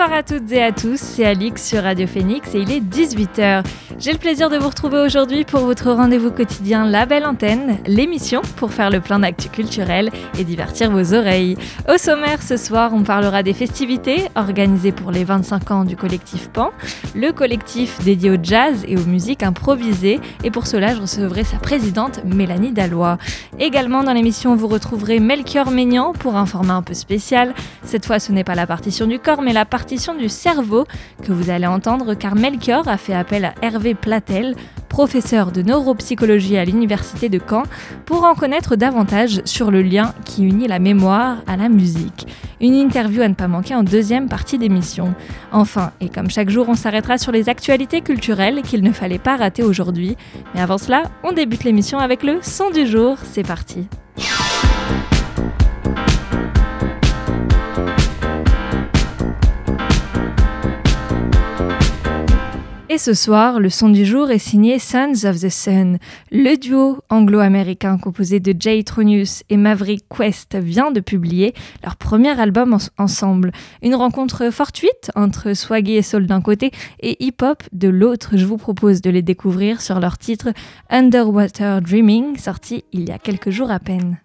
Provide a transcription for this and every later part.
Bonsoir à toutes et à tous, c'est Alix sur Radio Phoenix et il est 18h. J'ai le plaisir de vous retrouver aujourd'hui pour votre rendez-vous quotidien La Belle Antenne, l'émission pour faire le plein d'actu culturel et divertir vos oreilles. Au sommaire ce soir, on parlera des festivités organisées pour les 25 ans du collectif Pan, le collectif dédié au jazz et aux musiques improvisées et pour cela je recevrai sa présidente Mélanie Dallois. Également dans l'émission, vous retrouverez Melchior Maignan pour un format un peu spécial. Cette fois, ce n'est pas la partition du corps mais la partition du cerveau que vous allez entendre car Melchior a fait appel à Hervé Platel, professeur de neuropsychologie à l'Université de Caen, pour en connaître davantage sur le lien qui unit la mémoire à la musique. Une interview à ne pas manquer en deuxième partie d'émission. Enfin, et comme chaque jour, on s'arrêtera sur les actualités culturelles qu'il ne fallait pas rater aujourd'hui. Mais avant cela, on débute l'émission avec le son du jour. C'est parti. Et ce soir, le son du jour est signé Sons of the Sun. Le duo anglo-américain composé de Jay Tronius et Maverick Quest vient de publier leur premier album ensemble. Une rencontre fortuite entre swaggy et soul d'un côté et hip-hop de l'autre. Je vous propose de les découvrir sur leur titre Underwater Dreaming, sorti il y a quelques jours à peine.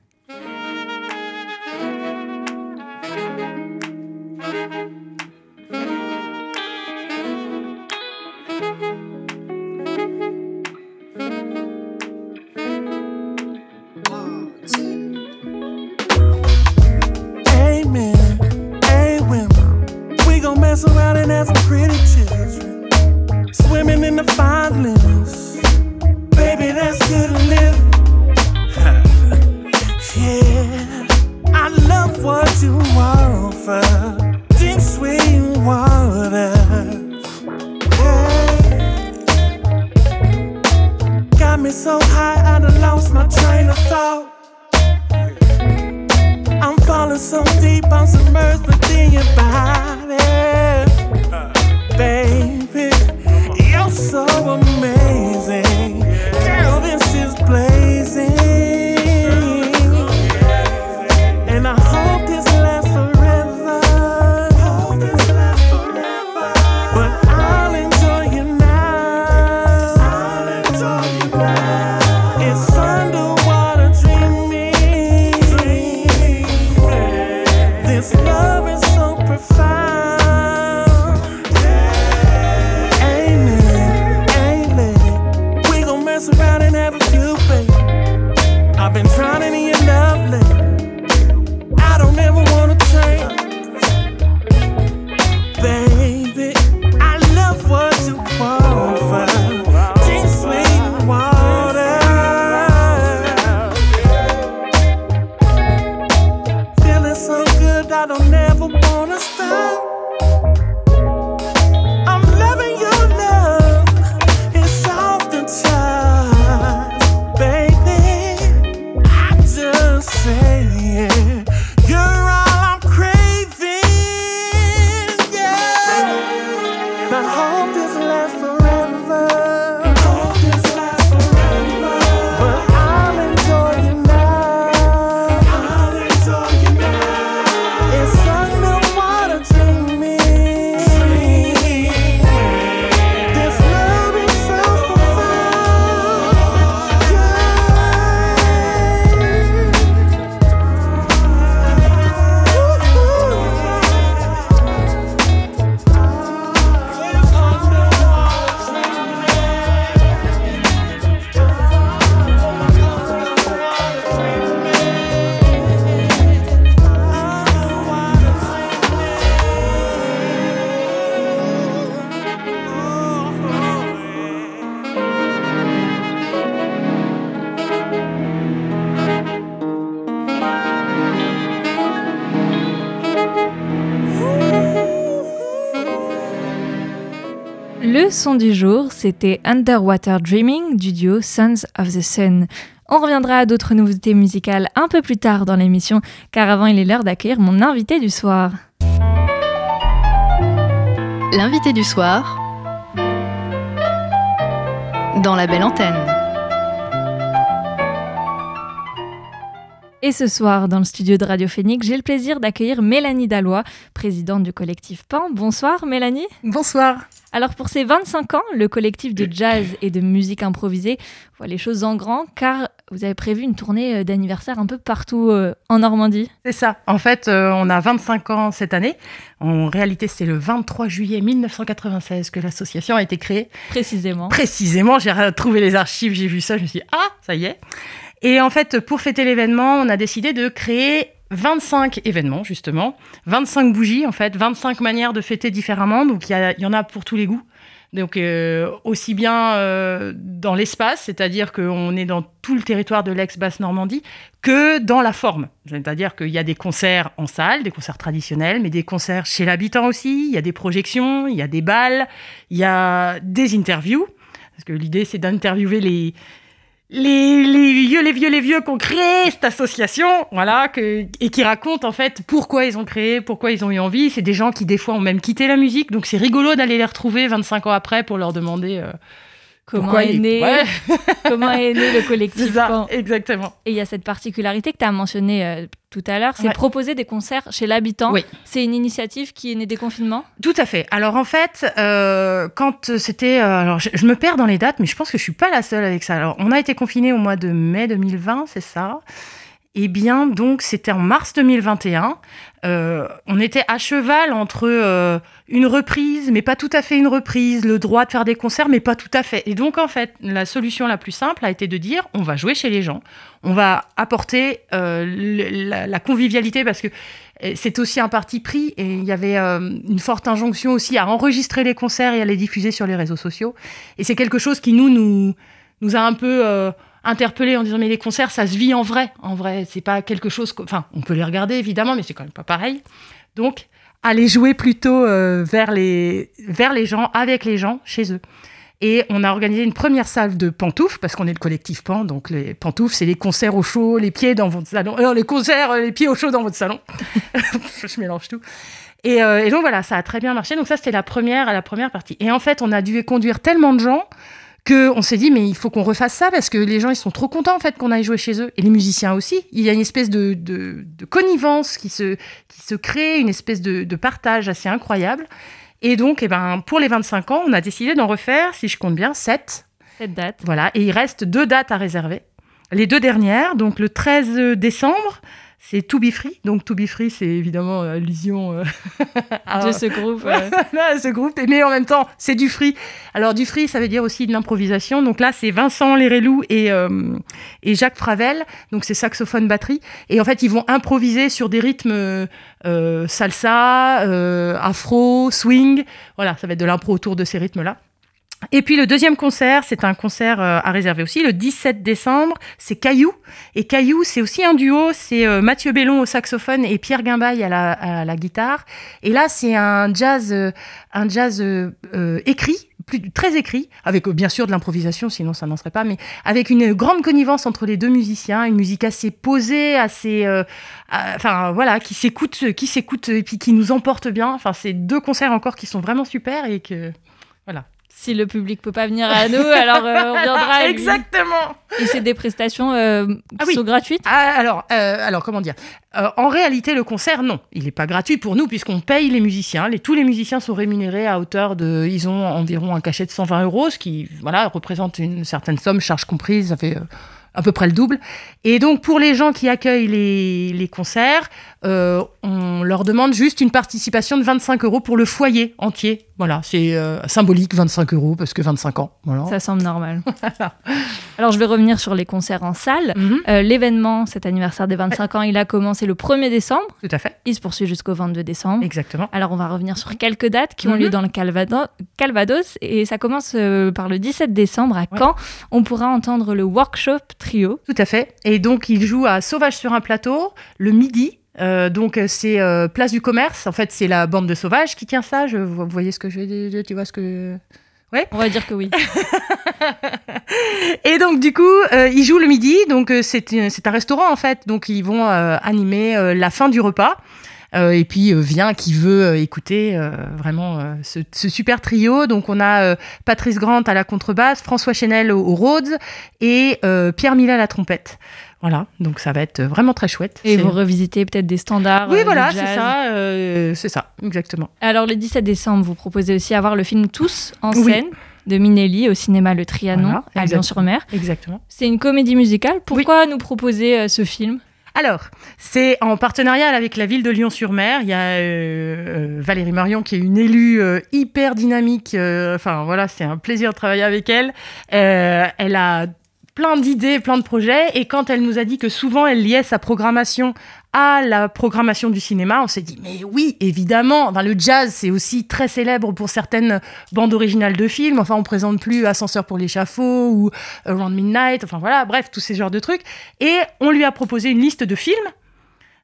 Son du jour, c'était Underwater Dreaming du duo Sons of the Sun. On reviendra à d'autres nouveautés musicales un peu plus tard dans l'émission, car avant il est l'heure d'accueillir mon invité du soir. L'invité du soir dans la belle antenne. Et ce soir, dans le studio de Radio Phoenix, j'ai le plaisir d'accueillir Mélanie Dallois, présidente du collectif PAN. Bonsoir Mélanie. Bonsoir. Alors pour ces 25 ans, le collectif de jazz et de musique improvisée voit les choses en grand car vous avez prévu une tournée euh, d'anniversaire un peu partout euh, en Normandie. C'est ça. En fait, euh, on a 25 ans cette année. En réalité, c'est le 23 juillet 1996 que l'association a été créée. Précisément. Précisément, j'ai retrouvé les archives, j'ai vu ça, je me suis dit, ah, ça y est. Et en fait, pour fêter l'événement, on a décidé de créer 25 événements, justement, 25 bougies, en fait, 25 manières de fêter différemment. Donc, il y, en a pour tous les goûts. Donc, euh, aussi bien euh, dans l'espace, c'est-à-dire qu'on est dans tout le territoire de l'ex-Basse-Normandie, que dans la forme. C'est-à-dire qu'il y a des concerts en salle, des concerts traditionnels, mais des concerts chez l'habitant aussi. Il y a des projections, il y a des balles, il y a des interviews. Parce que l'idée, c'est d'interviewer les, les, les vieux, les vieux, les vieux qui ont créé cette association, voilà, que, et qui racontent en fait pourquoi ils ont créé, pourquoi ils ont eu envie. C'est des gens qui des fois ont même quitté la musique, donc c'est rigolo d'aller les retrouver 25 ans après pour leur demander euh, Comment pourquoi est né Ouais, Comment est né le collectif ça, exactement. Et il y a cette particularité que tu as mentionnée euh, tout à l'heure, c'est Ouais. proposer des concerts chez l'habitant. Oui. C'est une initiative qui est née des confinements? Tout à fait. Alors en fait, euh, quand c'était, euh, alors je, je me perds dans les dates, mais je pense que je suis pas la seule avec ça. Alors on a été confiné au mois de mai 2020, c'est ça. Eh bien, donc, c'était en mars 2021. Euh, on était à cheval entre euh, une reprise, mais pas tout à fait une reprise, le droit de faire des concerts, mais pas tout à fait. Et donc, en fait, la solution la plus simple a été de dire on va jouer chez les gens, on va apporter euh, la, la convivialité, parce que c'est aussi un parti pris, et il y avait une forte injonction aussi à enregistrer les concerts et à les diffuser sur les réseaux sociaux. Et c'est quelque chose qui, nous, nous, nous a un peu euh, interpellés en disant mais les concerts, ça se vit en vrai. En vrai, c'est pas quelque chose... Enfin, on peut les regarder, évidemment, mais c'est quand même pas pareil. Donc, aller jouer plutôt euh, vers, les, vers les gens, avec les gens, chez eux. Et on a organisé une première salle de pantoufles, parce qu'on est le collectif Pan, donc les pantoufles, c'est les concerts au chaud, les pieds dans votre salon. Non, les concerts, euh, les pieds au chaud dans votre salon. Je mélange tout. Et, euh, et donc voilà, ça a très bien marché. Donc ça, c'était la première, la première partie. Et en fait, on a dû conduire tellement de gens que on s'est dit mais il faut qu'on refasse ça parce que les gens ils sont trop contents en fait qu'on aille jouer chez eux. Et les musiciens aussi. Il y a une espèce de, de, de connivence qui se, qui se crée une espèce de, de partage assez incroyable. Et donc eh ben, pour les 25 ans on a décidé d'en refaire si je compte bien 7 Cette date. voilà. Et il reste deux dates à réserver. Les deux dernières donc le 13 décembre c'est To Be Free donc To Be Free c'est évidemment euh, allusion euh, à- de ce groupe. ce groupe, mais en même temps, c'est du free. Alors, du free, ça veut dire aussi de l'improvisation. Donc là, c'est Vincent Lérelou et, euh, et Jacques Fravel. Donc, c'est saxophone, batterie. Et en fait, ils vont improviser sur des rythmes euh, salsa, afro, swing. Voilà, ça va être de l'impro autour de ces rythmes-là. Et puis le deuxième concert, c'est un concert euh, à réserver aussi, le 17 décembre, c'est Caillou. Et Caillou, c'est aussi un duo, c'est euh, Mathieu Bellon au saxophone et Pierre Guimbaille à la, guitare. Et là, c'est un jazz, euh, un jazz écrit, très écrit, avec bien sûr de l'improvisation, sinon ça n'en serait pas, mais avec une grande connivence entre les deux musiciens, une musique assez posée, assez, voilà, qui s'écoute, qui s'écoute et puis qui nous emporte bien. Enfin, c'est deux concerts encore qui sont vraiment super et que Si le public peut pas venir à nous, alors euh, on viendra. à lui. Exactement. Et c'est des prestations euh, qui Ah oui. sont gratuites? Ah, alors, euh, alors, comment dire? En réalité, le concert, non. Il n'est pas gratuit pour nous, puisqu'on paye les musiciens. Les, tous les musiciens sont rémunérés à hauteur de. Ils ont environ un cachet de 120 euros, ce qui voilà, représente une certaine somme, charge comprise, ça fait. à peu près le double. Et donc, pour les gens qui accueillent les, les concerts, euh, on leur demande juste une participation de 25 euros pour le foyer entier. Voilà, c'est euh, symbolique, 25 euros, parce que 25 ans. Voilà. Ça semble normal. Alors je vais revenir sur les concerts en salle. Mhm, Euh, L'événement, cet anniversaire des 25 ans, il a commencé le 1er décembre. tout à fait, Il se poursuit jusqu'au 22 décembre. exactement. Alors on va revenir sur quelques dates qui ont Mhm. lieu dans le Calvado- Calvados et ça commence par le 17 décembre à Caen. On pourra entendre le workshop trio. Tout à fait. Et donc, il joue à Sauvage sur un plateau le midi. Euh, donc c'est euh, Place du Commerce. En fait, c'est la bande de sauvages qui tient ça. Je, vous voyez ce que je tu vois ce que On va dire que oui. Et donc du coup, euh, ils jouent le midi. Donc c'est c'est un restaurant en fait. Donc ils vont animer la fin du repas. Et puis vient qui veut écouter vraiment ce, ce super trio. Donc on a Patrice Grant à la contrebasse, François Chenel au, au Rhodes et Pierre Millet à la trompette. Voilà, donc ça va être vraiment très chouette. Et vous revisitez peut-être des standards. Oui, euh, voilà, c'est ça, euh, c'est ça, exactement. Alors le 17 décembre, vous proposez aussi à voir le film Tous en Oui. scène de Minelli au cinéma Le Trianon Voilà, à. Lyon-sur-Mer. Exactement. C'est une comédie musicale. Pourquoi nous proposer euh, ce film? Alors, c'est en partenariat avec la ville de Lyon-sur-Mer. Il y a euh, euh, Valérie Marion qui est une élue euh, hyper dynamique. euh, Enfin voilà, c'est un plaisir de travailler avec elle. Euh, elle a plein d'idées, plein de projets. Et quand elle nous a dit que souvent elle liait sa programmation à la programmation du cinéma, on s'est dit mais oui, évidemment. Enfin, le jazz, c'est aussi très célèbre pour certaines bandes originales de films. Enfin, on présente plus Ascenseur pour l'échafaud ou Around Midnight. Enfin voilà, bref, tous ces genres de trucs. Et on lui a proposé une liste de films,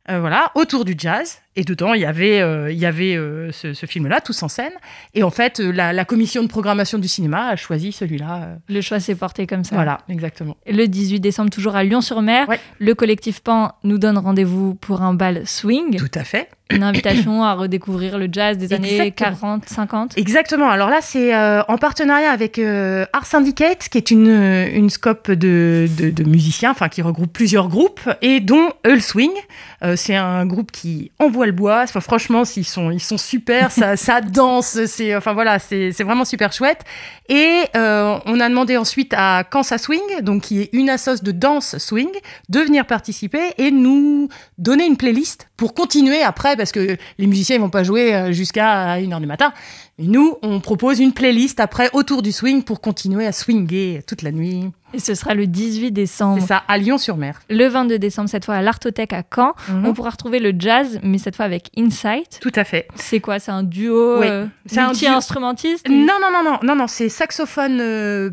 euh, voilà, autour du jazz. Et dedans, il y avait, euh, il y avait euh, ce, ce film-là, tous en scène. Et en fait, la, la commission de programmation du cinéma a choisi celui-là. Le choix s'est porté comme ça. Voilà, exactement. Le 18 décembre, toujours à Lyon-sur-Mer, Ouais. le collectif Pan nous donne rendez-vous pour un bal swing, Tout à fait. Une invitation à redécouvrir le jazz des années Exactement. 40, 50. Exactement. Alors là, c'est euh, en partenariat avec euh, Art Syndicate, qui est une, euh, une scope de, de, de musiciens, enfin qui regroupe plusieurs groupes, et dont Earl Swing. Euh, c'est un groupe qui envoie le bois. Enfin, franchement, ils sont, ils sont super. ça, ça danse. C'est, enfin voilà, c'est, vraiment super chouette. Et on a demandé ensuite à Kansas Swing, donc qui est une assoce de danse swing, de venir participer et nous donner une playlist pour continuer après, parce que les musiciens ils vont pas jouer euh, jusqu'à 1h du matin. Et nous, on propose une playlist après autour du swing pour continuer à swinguer toute la nuit. Et ce sera le 18 décembre. C'est ça, à Lyon-sur-Mer. Le 22 décembre, cette fois à l'Artothèque à Caen. Mhm. On pourra retrouver le jazz, mais cette fois avec Insight. Tout à fait. C'est quoi C'est un duo Oui, euh, c'est un duo. multi-instrumentiste Non, non, non, non, non, non, c'est saxophone euh.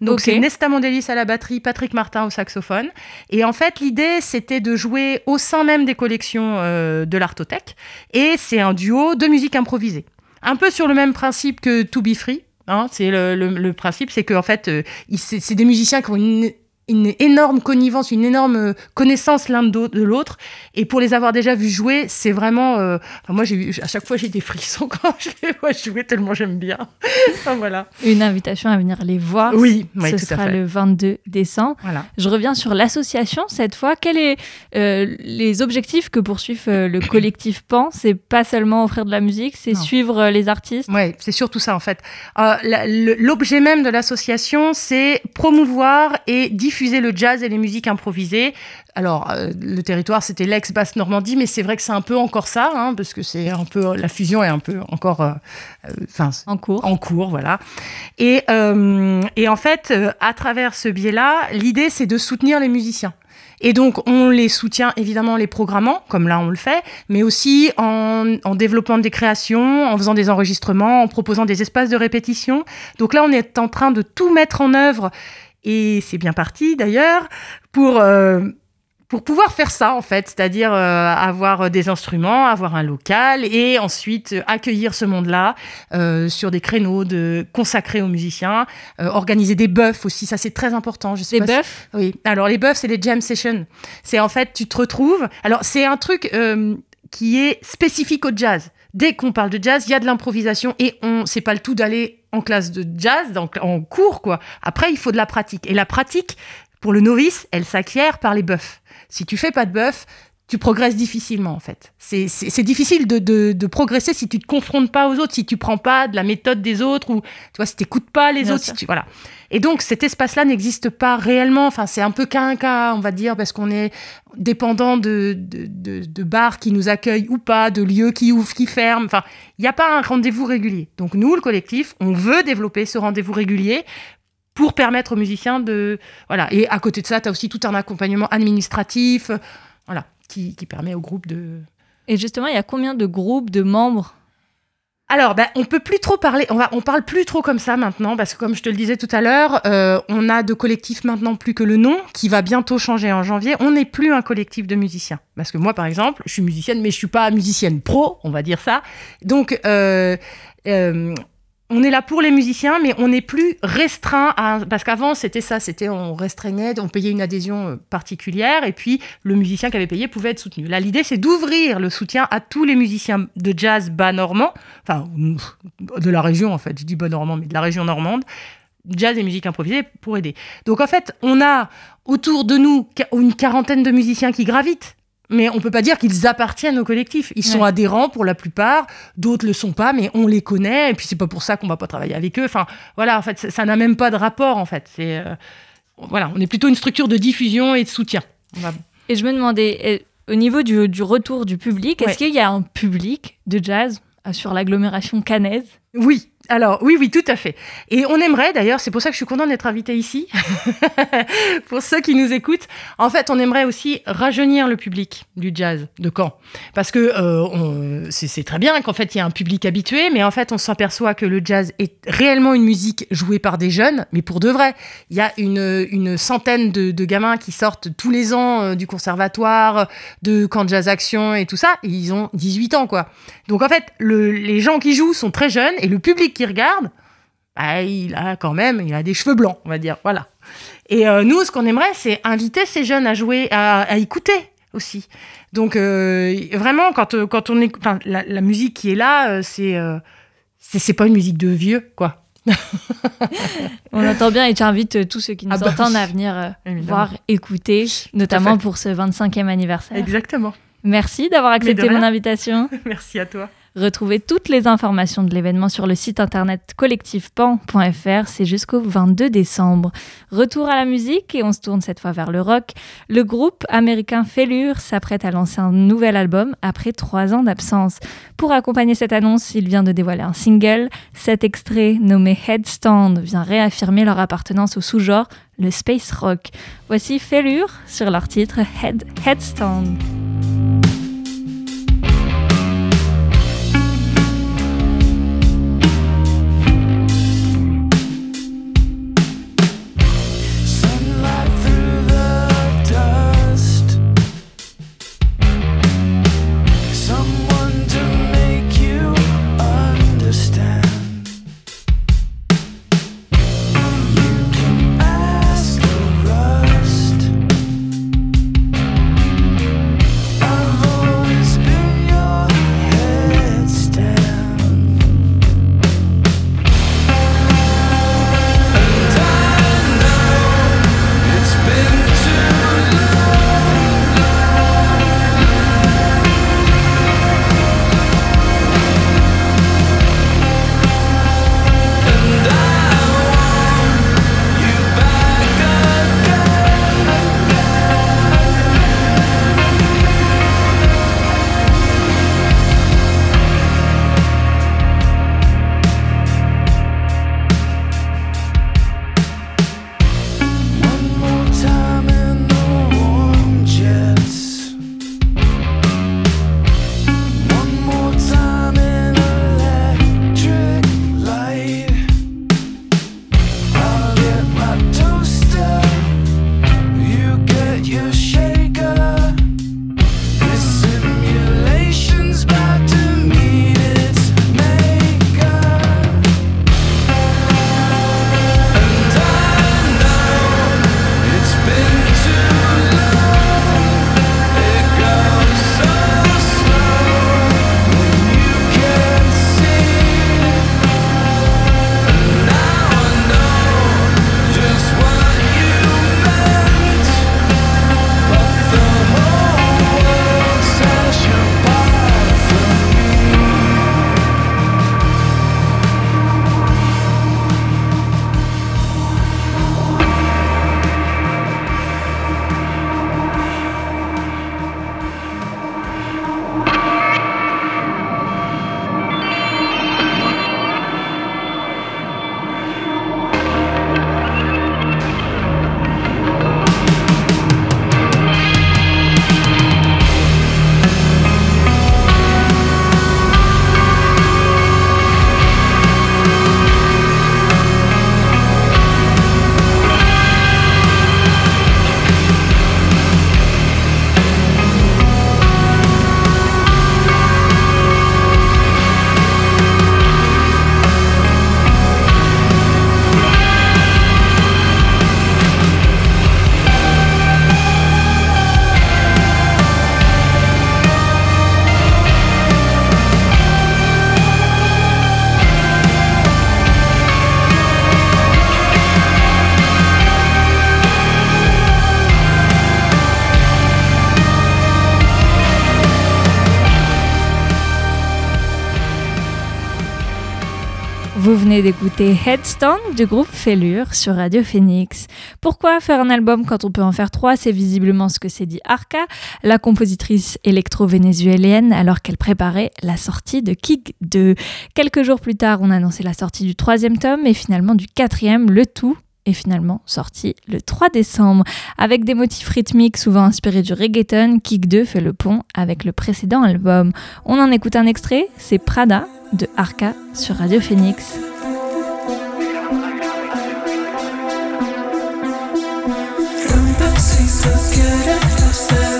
Donc c'est Nesta Mondelis à la batterie, Patrick Martin au saxophone. Et en fait, l'idée, c'était de jouer au sein même des collections euh, de l'Artothèque. Et c'est un duo de musique improvisée. Un peu sur le même principe que To Be Free. hein. c'est le, principe, c'est qu'en fait, euh, c'est des musiciens qui ont une une énorme connivence, une énorme euh, connaissance l'un de l'autre. Et pour les avoir déjà vus jouer, c'est vraiment. euh, enfin, moi, j'ai eu, à chaque fois, j'ai des frissons quand je les vois jouer, tellement j'aime bien. Enfin, voilà. Une invitation à venir les voir. Oui, oui, Ce tout à sera fait. le 22 décembre. Voilà. Je reviens sur l'association cette fois. Quels sont les objectifs que poursuivent euh, le collectif Pan? C'est pas seulement offrir de la musique, c'est suivre euh, les artistes? Ouais, c'est surtout ça en fait. Euh, L'objet même de l'association, c'est promouvoir et diffuser le jazz et les musiques improvisées. Alors, euh, le territoire, c'était l'ex-Basse Normandie, mais c'est vrai que c'est un peu encore ça, hein, parce que c'est un peu la fusion est un peu encore, euh, euh, En cours. en cours, voilà. Et, et en fait, à travers ce biais-là, l'idée, c'est de soutenir les musiciens. Et donc, on les soutient évidemment en les programmant, comme là on le fait, mais aussi en, en développant des créations, en faisant des enregistrements, en proposant des espaces de répétition. Donc là, on est en train de tout mettre en œuvre, et c'est bien parti d'ailleurs, pour... euh, pour pouvoir faire ça, en fait, c'est-à-dire euh, avoir des instruments, avoir un local et ensuite accueillir ce monde-là euh, sur des créneaux de consacrés aux musiciens, euh, organiser des buffs aussi, ça c'est très important. Je sais si- bœufs oui, alors les buffs, c'est les jam sessions. C'est en fait, tu te retrouves. Alors, c'est un truc qui est spécifique au jazz. Dès qu'on parle de jazz, il y a de l'improvisation et on, c'est pas le tout d'aller en classe de jazz, donc en cours, quoi. Après, il faut de la pratique. Et la pratique, pour le novice, elle s'acquiert par les buffs. Si tu fais pas de buff, tu progresses difficilement en fait. C'est- difficile de, de, de progresser si tu te confrontes pas aux autres, si tu prends pas de la méthode des autres ou tu vois si t'écoutes pas les Bien autres. Si tu, voilà. Et donc cet espace-là n'existe pas réellement. Enfin c'est un peu qu'un cas, on va dire, parce qu'on est dépendant de, de, de, de bars qui nous accueillent ou pas, de lieux qui ouvrent, qui ferment. Enfin il n'y a pas un rendez-vous régulier. Donc nous, le collectif, on veut développer ce rendez-vous régulier pour permettre aux musiciens de voilà et à côté de ça tu as aussi tout un accompagnement administratif euh, voilà qui, qui permet au groupe de Et justement, il y a combien de groupes, de membres? Alors, ben, on peut plus trop parler, on, va, on parle plus trop comme ça maintenant, parce que comme je te le disais tout à l'heure, euh, on a de collectifs maintenant plus que le nom, qui va bientôt changer en janvier. On n'est plus un collectif de musiciens. Parce que moi, par exemple, je suis musicienne, mais je suis pas musicienne pro, on va dire ça. Donc, euh, euh, on est là pour les musiciens, mais on n'est plus restreint à... Parce qu'avant, c'était ça, c'était on restreignait, on payait une adhésion euh, particulière, et puis le musicien qui avait payé pouvait être soutenu. Là, l'idée, c'est d'ouvrir le soutien à tous les musiciens de jazz bas normand, enfin, de la région, en fait, je dis bas normand, mais de la région normande, jazz et musique improvisée pour aider. Donc, en fait, on a autour de nous une quarantaine de musiciens qui gravitent. Mais on peut pas dire qu'ils appartiennent au collectif. Ils sont Ouais. adhérents pour la plupart, d'autres le sont pas, mais on les connaît. Et puis c'est pas pour ça qu'on va pas travailler avec eux. Enfin, voilà, en fait, ça- n'a même pas de rapport. En fait, c'est euh, voilà, on est plutôt une structure de diffusion et de soutien. Va- Et je me demandais, au niveau du, du retour du public, est-ce qu'il y a un public de jazz euh, sur l'agglomération cannaise? Oui, alors oui, oui, tout à fait. Et on aimerait d'ailleurs, c'est pour ça que je suis contente d'être invitée ici, pour ceux qui nous écoutent, en fait, on aimerait aussi rajeunir le public du jazz de Caen. Parce que euh, c'est très bien qu'en fait, il y a un public habitué, mais en fait, on s'aperçoit que le jazz est réellement une musique jouée par des jeunes, mais pour de vrai. Il y a une, une centaine de, gamins qui sortent tous les ans euh, du conservatoire, de camp jazz action et tout ça, et ils ont 18 ans, quoi. Donc en fait, le- les gens qui jouent sont très jeunes et le public qui regarde, bah, il a quand même, il a des cheveux blancs, on va dire, voilà. Et euh, nous, ce qu'on aimerait, c'est inviter ces jeunes à jouer, à, à écouter aussi. Donc euh, vraiment, quand, euh, quand on est, la, la musique qui est là, c'est, c'est, pas une musique de vieux, quoi. On entend bien et tu invites tous ceux qui nous Ah bah entendent à venir Évidemment. voir, écouter, notamment pour ce 25e anniversaire. Exactement. Merci d'avoir accepté mon invitation. Merci à toi. Retrouvez toutes les informations de l'événement sur le site internet collectifpan.fr, c'est jusqu'au 22 décembre. Retour à la musique et on se tourne cette fois vers le rock. Le groupe américain Failure s'apprête à lancer un nouvel album après trois ans d'absence. Pour accompagner cette annonce, il vient de dévoiler un single. Cet extrait nommé Headstand vient réaffirmer leur appartenance au sous-genre, le space rock. Voici Failure sur leur titre Head Headstand. D'écouter Headstone du groupe Fellure sur Radio Phoenix. Pourquoi faire un album quand on peut en faire trois? C'est visiblement ce que s'est dit Arca, la compositrice électro-vénézuélienne, alors qu'elle préparait la sortie de Kick 2. Quelques jours plus tard, on a annoncé la sortie du troisième tome et finalement du quatrième, le tout est finalement sorti le 3 décembre. Avec des motifs rythmiques souvent inspirés du reggaeton, Kick 2 fait le pont avec le précédent album. On en écoute un extrait, c'est Prada de Arca sur Radio Phoenix. just get it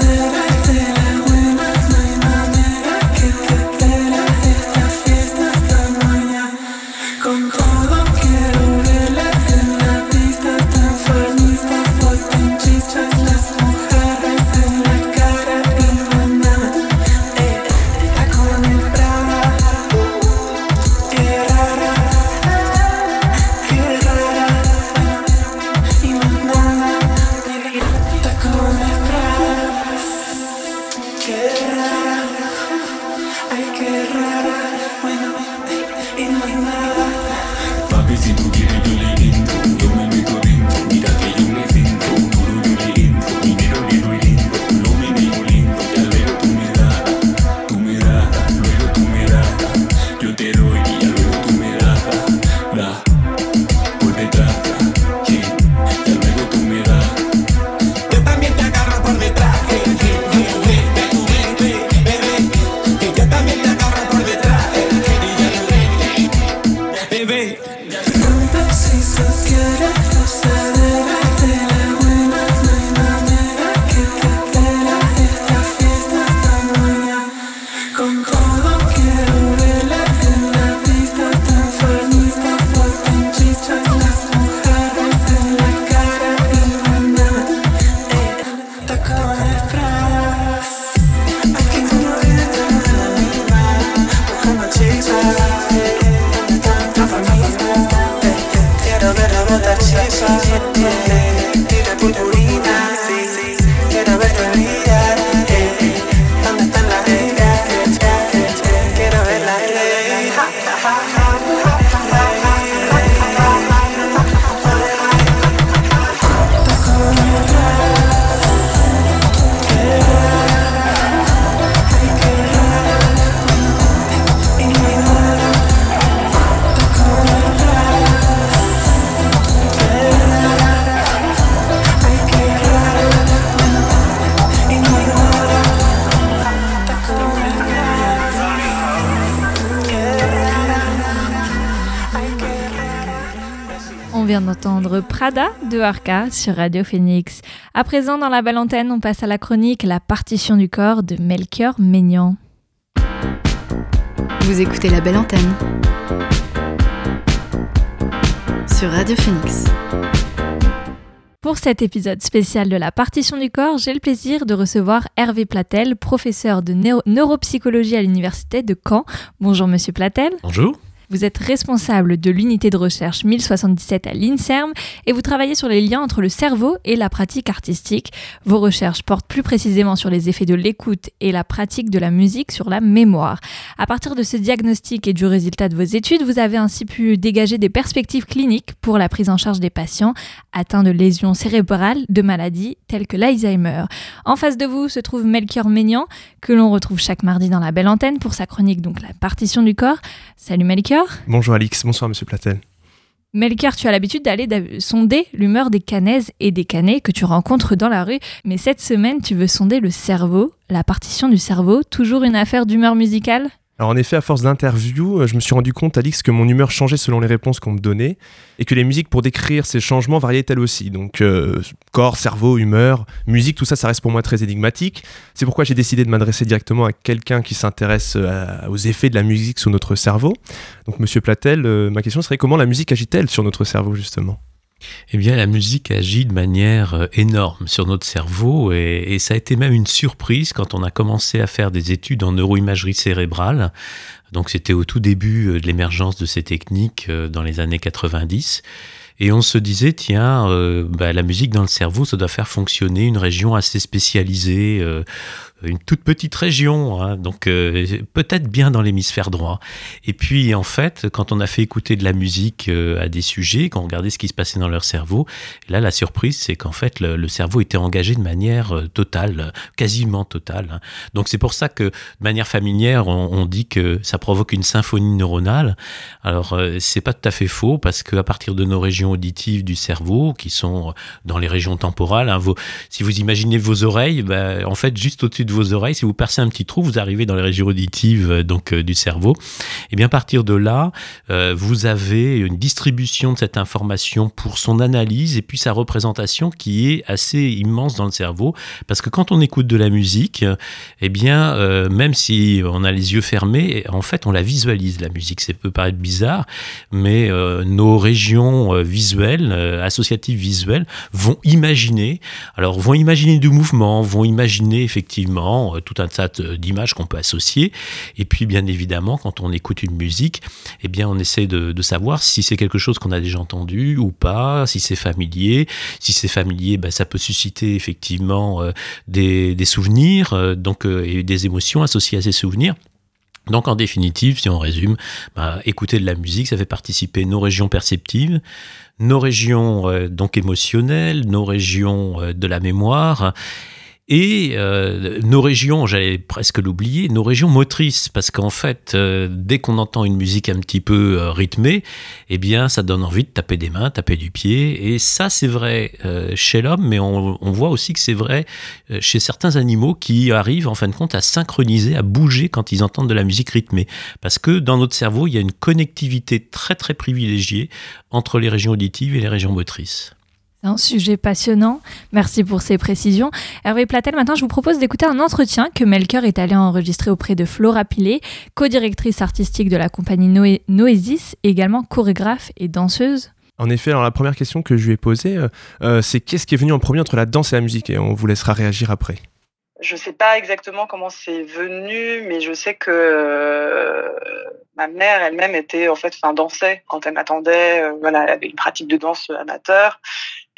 d'entendre Prada de Arca sur Radio Phoenix. À présent, dans la belle antenne, on passe à la chronique La partition du corps de Melchior Maignan. Vous écoutez la belle antenne sur Radio Phoenix. Pour cet épisode spécial de la partition du corps, j'ai le plaisir de recevoir Hervé Platel, professeur de neuropsychologie à l'université de Caen. Bonjour Monsieur Platel. Bonjour. Vous êtes responsable de l'unité de recherche 1077 à l'INSERM et vous travaillez sur les liens entre le cerveau et la pratique artistique. Vos recherches portent plus précisément sur les effets de l'écoute et la pratique de la musique sur la mémoire. À partir de ce diagnostic et du résultat de vos études, vous avez ainsi pu dégager des perspectives cliniques pour la prise en charge des patients atteints de lésions cérébrales, de maladies telles que l'Alzheimer. En face de vous se trouve Melchior Maignan, que l'on retrouve chaque mardi dans la belle antenne pour sa chronique, donc la partition du corps. Salut Melchior. Bonjour Alix, bonsoir Monsieur Platel. Melchior, tu as l'habitude d'aller sonder l'humeur des canaises et des canets que tu rencontres dans la rue, mais cette semaine tu veux sonder le cerveau, la partition du cerveau, toujours une affaire d'humeur musicale? Alors en effet, à force d'interviews, euh, je me suis rendu compte, Alix, que mon humeur changeait selon les réponses qu'on me donnait, et que les musiques pour décrire ces changements variaient elles aussi. Donc euh, corps, cerveau, humeur, musique, tout ça, ça reste pour moi très énigmatique. C'est pourquoi j'ai décidé de m'adresser directement à quelqu'un qui s'intéresse euh, aux effets de la musique sur notre cerveau. Donc Monsieur Platel, ma question serait comment la musique agit-elle sur notre cerveau justement? Eh bien, la musique agit de manière euh, énorme sur notre cerveau et, ça a été même une surprise quand on a commencé à faire des études en neuroimagerie cérébrale Donc c'était au tout début de l'émergence de ces techniques dans les années 90. Et on se disait, tiens, euh, bah, la musique dans le cerveau, ça doit faire fonctionner une région assez spécialisée, euh, une toute petite région, hein, donc euh, peut-être bien dans l'hémisphère droit. Et puis en fait, quand on a fait écouter de la musique euh, à des sujets, quand on regardait ce qui se passait dans leur cerveau, là la surprise c'est qu'en fait le, cerveau était engagé de manière euh, totale, quasiment totale. Hein. Donc c'est pour ça que de manière familière, on, dit que ça provoque une symphonie neuronale. Alors euh, c'est pas tout à fait faux parce qu'à partir de nos régions auditives du cerveau, qui sont dans les régions temporales, hein, si vous imaginez vos oreilles, ben, en fait juste au-dessus de vos oreilles, si vous percez un petit trou, vous arrivez dans les régions auditives euh, donc euh, du cerveau. Et bien à partir de là, euh, vous avez une distribution de cette information pour son analyse et puis sa représentation qui est assez immense dans le cerveau parce que quand on écoute de la musique, eh bien même si on a les yeux fermés, en fait on la visualise la musique. Ça peut paraître bizarre, mais nos régions visuelles, associatives visuelles, vont imaginer. Alors vont imaginer du mouvement, vont imaginer effectivement évidemment tout un tas d'images qu'on peut associer. Et puis, bien évidemment, quand on écoute une musique, eh bien, on essaie de, savoir si c'est quelque chose qu'on a déjà entendu ou pas, si c'est familier. Si c'est familier, ben, ça peut susciter effectivement euh, des, souvenirs euh, donc, euh, et des émotions associées à ces souvenirs. Donc en définitive, si on résume, bah, écouter de la musique, ça fait participer nos régions perceptives, nos régions euh, donc émotionnelles, nos régions euh, de la mémoire et euh, nos régions, j'allais presque l'oublier, nos régions motrices, parce qu'en fait, euh, dès qu'on entend une musique un petit peu euh, rythmée, eh bien, ça donne envie de taper des mains, taper du pied, et ça, c'est vrai euh, chez l'homme, mais on, on, voit aussi que c'est vrai euh, chez certains animaux qui arrivent, en fin de compte, à synchroniser, à bouger quand ils entendent de la musique rythmée, parce que dans notre cerveau, il y a une connectivité très très privilégiée entre les régions auditives et les régions motrices. Un sujet passionnant. Merci pour ces précisions. Hervé Platel, maintenant, je vous propose d'écouter un entretien que Melker est allé enregistrer auprès de Flora Pilet, co-directrice artistique de la compagnie Noé Noésis, et également chorégraphe et danseuse. En effet, alors la première question que je lui ai posée, euh, c'est qu'est-ce qui est venu en premier entre la danse et la musique? Et on vous laissera réagir après. Je sais pas exactement comment c'est venu, mais je sais que euh, ma mère elle-même était en fait, enfin dansait quand elle m'attendait. Euh, voilà, elle avait une pratique de danse amateur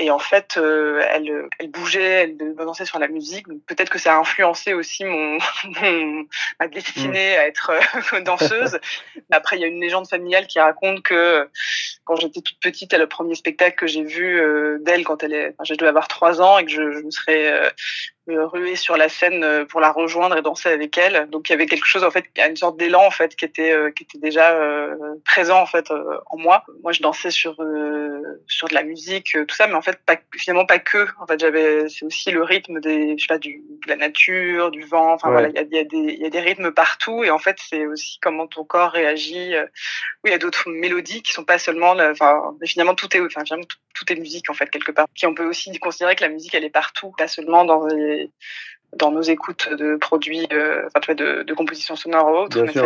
et en fait, euh, elle, elle bougeait, elle dansait sur la musique. Peut-être que ça a influencé aussi mon, mon ma destinée à être euh, danseuse. Mais après, il y a une légende familiale qui raconte que quand j'étais toute petite, le premier spectacle que j'ai vu euh, d'elle quand elle est, enfin, je devais avoir trois ans et que je, je me serais euh, ruée sur la scène pour la rejoindre et danser avec elle. Donc il y avait quelque chose en fait, une sorte d'élan en fait qui était qui était déjà présent en fait en moi. Moi, je dansais sur sur de la musique, tout ça, mais en fait pas finalement pas que en fait j'avais c'est aussi le rythme des je sais pas du de la nature du vent enfin ouais. voilà il y a, y a, des il y a des rythmes partout et en fait c'est aussi comment ton corps réagit oui il y a d'autres mélodies qui sont pas seulement enfin finalement tout est enfin finalement tout, tout, est musique en fait quelque part qui on peut aussi considérer que la musique elle est partout pas seulement dans les dans nos écoutes de produits euh, enfin tu vois de, de compositions sonores ou autres mais c'est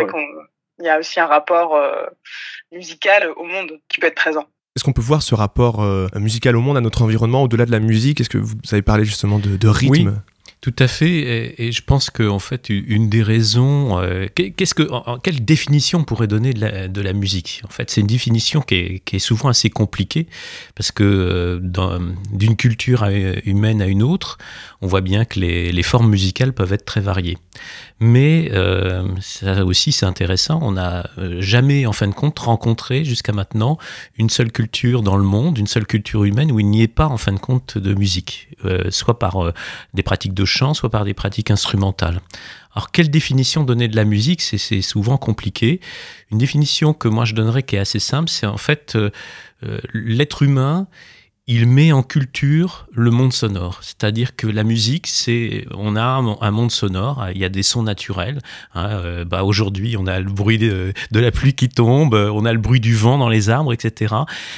y a aussi un rapport euh, musical au monde qui peut être présent. Est-ce qu'on peut voir ce rapport euh, musical au monde, à notre environnement, au-delà de la musique? Est-ce que vous avez parlé justement de, de rythme? Oui. Tout à fait, et, je pense que en fait une des raisons, euh, qu'est-ce que, quelle définition on pourrait donner de la, musique En fait, c'est une définition qui est, souvent assez compliquée parce que euh, d'une culture humaine à une autre, on voit bien que les, formes musicales peuvent être très variées. Mais euh, ça aussi c'est intéressant, on n'a jamais en fin de compte rencontré jusqu'à maintenant une seule culture dans le monde, une seule culture humaine où il n'y ait pas en fin de compte de musique, soit par des pratiques de chant, soit par des pratiques instrumentales. Alors, quelle définition donner de la musique? C'est souvent compliqué. Une définition que moi je donnerais qui est assez simple, c'est en fait euh, euh, l'être humain il met en culture le monde sonore. C'est-à-dire que la musique, c'est, on a un monde sonore, il y a des sons naturels. Hein, euh, bah aujourd'hui, on a le bruit de, la pluie qui tombe, on a le bruit du vent dans les arbres, etc.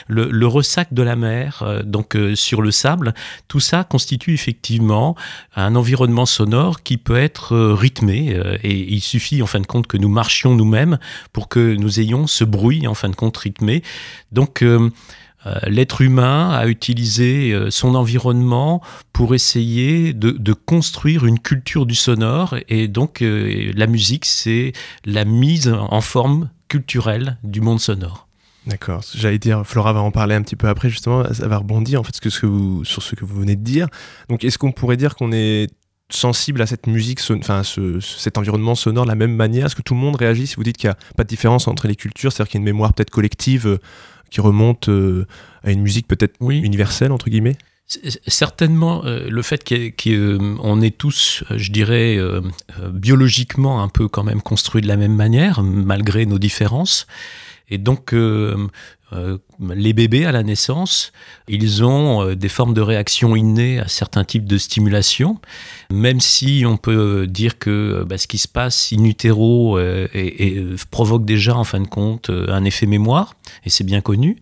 Le, ressac de la mer, euh, donc euh, sur le sable, tout ça constitue effectivement un environnement sonore qui peut être rythmé. et il suffit, en fin de compte, que nous marchions nous-mêmes pour que nous ayons ce bruit, en fin de compte, rythmé. Donc euh, l'être humain a utilisé euh, son environnement pour essayer de, construire une culture du sonore. Et donc, euh, la musique, c'est la mise en forme culturelle du monde sonore. D'accord. J'allais dire, Flora va en parler un petit peu après, justement. Ça va rebondir en fait sur ce que vous venez de dire. Donc, est-ce qu'on pourrait dire qu'on est sensible à cette musique, enfin ce, cet environnement sonore de la même manière? Est-ce que tout le monde réagit si vous dites qu'il n'y a pas de différence entre les cultures? C'est-à-dire qu'il y a une mémoire peut-être collective euh, qui remonte euh, à une musique peut-être Oui. universelle, entre guillemets? Certainement, euh, le fait qu'on est tous, euh, je dirais, euh, euh, biologiquement un peu quand même construits de la même manière, malgré nos différences. Et donc, euh, euh, les bébés à la naissance, ils ont euh, des formes de réaction innées à certains types de stimulation, même si on peut dire que euh, bah, ce qui se passe in utero euh, et, et, euh, provoque déjà en fin de compte euh, un effet mémoire, et c'est bien connu.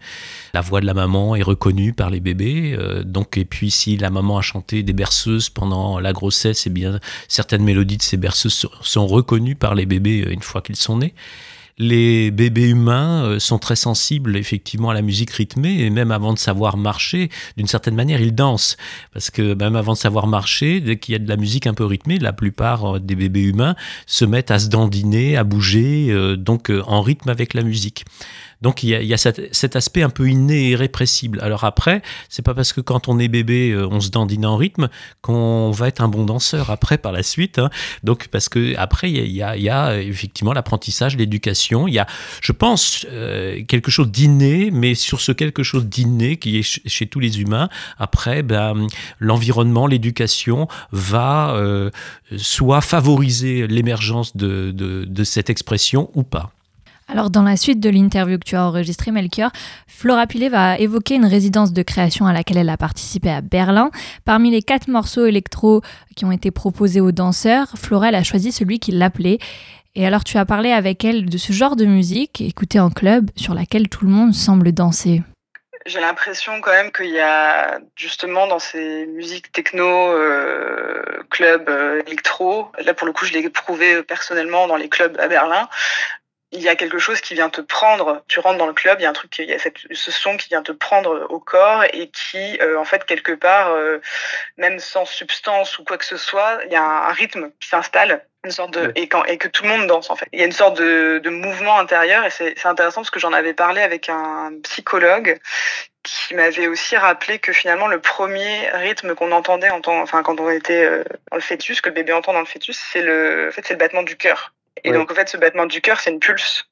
La voix de la maman est reconnue par les bébés, euh, donc et puis si la maman a chanté des berceuses pendant la grossesse, eh bien certaines mélodies de ces berceuses sont, reconnues par les bébés euh, une fois qu'ils sont nés. Les bébés humains euh, sont très sensibles effectivement à la musique rythmée et même avant de savoir marcher, d'une certaine manière, ils dansent. Parce que même avant de savoir marcher, dès qu'il y a de la musique un peu rythmée, la plupart euh, des bébés humains se mettent à se dandiner, à bouger, euh, donc en rythme avec la musique. Donc il y a, il y cet, aspect un peu inné et irrépressible. Alors après, c'est pas parce que quand on est bébé, euh, on se dandine en rythme qu'on va être un bon danseur après par la suite. hein. Donc parce que après il y a, y a, effectivement l'apprentissage, l'éducation. Il y a, je pense, euh, quelque chose d'inné, mais sur ce quelque chose d'inné qui est ch- chez tous les humains. Après, ben, l'environnement, l'éducation va euh, soit favoriser l'émergence de, de, de cette expression ou pas. Alors, dans la suite de l'interview que tu as enregistrée, Melchior, Flora Pilet va évoquer une résidence de création à laquelle elle a participé à Berlin. Parmi les quatre morceaux électro qui ont été proposés aux danseurs, Flora a choisi celui qui l'appelait. Et alors, tu as parlé avec elle de ce genre de musique écoutée en club sur laquelle tout le monde semble danser. J'ai l'impression quand même qu'il y a justement dans ces musiques techno, euh, club, euh, électro, là pour le coup je l'ai éprouvé personnellement dans les clubs à Berlin, il y a quelque chose qui vient te prendre, tu rentres dans le club, il y a un truc, il y a cette, ce son qui vient te prendre au corps et qui, euh, en fait, quelque part, euh, même sans substance ou quoi que ce soit, il y a un, un rythme qui s'installe, une sorte de, et, quand, et que tout le monde danse, en fait. Il y a une sorte de, de mouvement intérieur et c'est intéressant parce que j'en avais parlé avec un psychologue qui m'avait aussi rappelé que finalement le premier rythme qu'on entendait en temps, enfin quand on était euh, dans le fœtus, que le bébé entend dans le fœtus, c'est le, en fait, c'est le battement du cœur. Et Ouais. donc en fait, ce battement du cœur, c'est une pulse.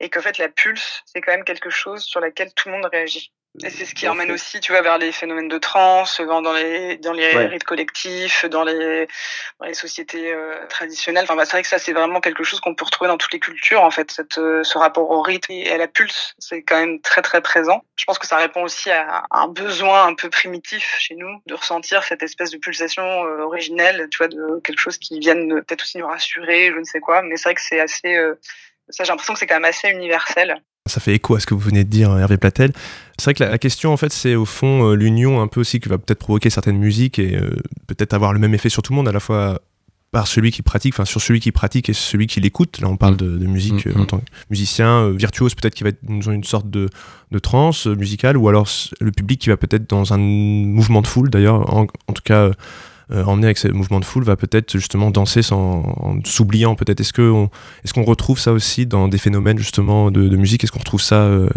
Et qu'en fait, la pulse, c'est quand même quelque chose sur laquelle tout le monde réagit. Et c'est ce qui emmène aussi, tu vois, vers les phénomènes de transe, dans les, dans les Ouais. rites collectifs, dans les, dans les sociétés euh, traditionnelles. Enfin, bah, c'est vrai que ça, c'est vraiment quelque chose qu'on peut retrouver dans toutes les cultures, en fait, cette, euh, ce rapport au rythme et à la pulse. C'est quand même très, très présent. Je pense que ça répond aussi à un besoin un peu primitif chez nous de ressentir cette espèce de pulsation euh, originelle, tu vois, de quelque chose qui vienne peut-être aussi nous rassurer, je ne sais quoi. Mais c'est vrai que c'est assez, euh, ça, j'ai l'impression que c'est quand même assez universel. Ça fait écho à ce que vous venez de dire, Hervé Platel. C'est vrai que la, la question, en fait, c'est au fond euh, l'union un peu aussi qui va peut-être provoquer certaines musiques et euh, peut-être avoir le même effet sur tout le monde, à la fois par celui qui pratique, enfin sur celui qui pratique et celui qui l'écoute. Là, on parle de, de musique Mm, euh, en mm. tant que musicien, euh, virtuose peut-être qui va être dans une sorte de, de transe euh, musicale, ou alors le public qui va peut-être dans un mouvement de foule, d'ailleurs, en, en tout cas. Euh, emmené avec ce mouvement de foule va peut-être justement danser sans en s'oubliant peut-être. Est-ce que on- est-ce qu'on retrouve ça aussi dans des phénomènes justement de, de musique? Est-ce qu'on retrouve ça euh,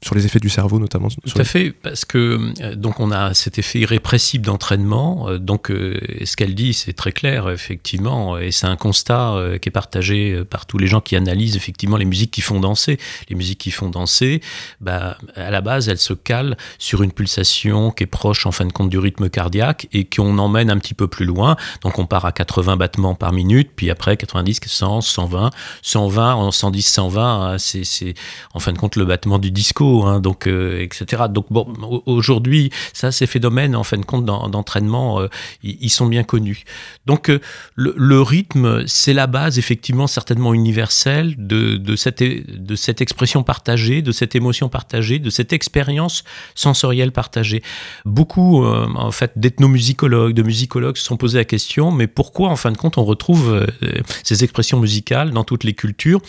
sur les effets du cerveau notamment Tout à fait, parce que euh, donc on a cet effet irrépressible d'entraînement. euh, donc euh, ce qu'elle dit, c'est très clair, effectivement, et c'est un constat qui est partagé par tous les gens qui analysent effectivement les musiques qui font danser. Les musiques qui font danser, bah, à la base, elles se calent sur une pulsation qui est proche en fin de compte du rythme cardiaque et qu'on emmène un petit peu plus loin. Donc on part à 80 battements par minute, puis après 90, 100, 120, 120, en 110, 120, hein, c'est c'est en fin de compte le battement du disco, hein, donc euh, etc. Donc bon, au- aujourd'hui, ça, ces phénomènes en fin de compte d'en- d'entraînement, euh, ils sont bien connus. Donc euh, le, rythme, c'est la base effectivement certainement universelle de, cette expression partagée, de cette émotion partagée, de cette expérience sensorielle partagée. Beaucoup en fait d'ethnomusicologues, de musicologues se sont posés la question, mais pourquoi en fin de compte on retrouve ces expressions musicales dans toutes les cultures?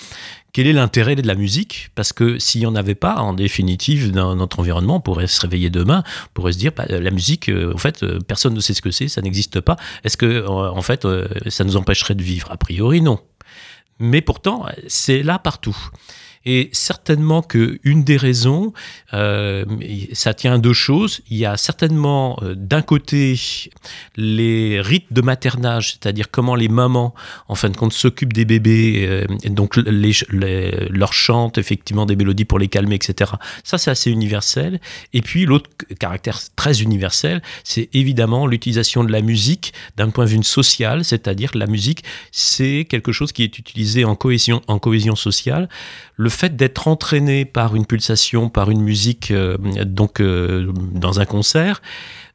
Quel est l'intérêt de la musique? Parce que s'il n'y en avait pas, en définitive, dans notre environnement, on pourrait se réveiller demain, on pourrait se dire, bah, la musique, euh, en fait, euh, personne ne sait ce que c'est, ça n'existe pas. Est-ce que, euh, en fait, euh, ça nous empêcherait de vivre? A priori, non. Mais pourtant, c'est là partout. Et certainement que une des raisons, euh, ça tient à deux choses. Il y a certainement euh, d'un côté les rites de maternage, c'est-à-dire comment les mamans, en fin de compte, s'occupent des bébés, euh, donc les, leur chantent effectivement des mélodies pour les calmer, etc. Ça, c'est assez universel. Et puis l'autre caractère très universel, c'est évidemment l'utilisation de la musique d'un point de vue social, c'est-à-dire la musique, c'est quelque chose qui est utilisé en cohésion, en cohésion sociale le fait d'être entraîné par une pulsation, par une musique, euh, donc euh, dans un concert,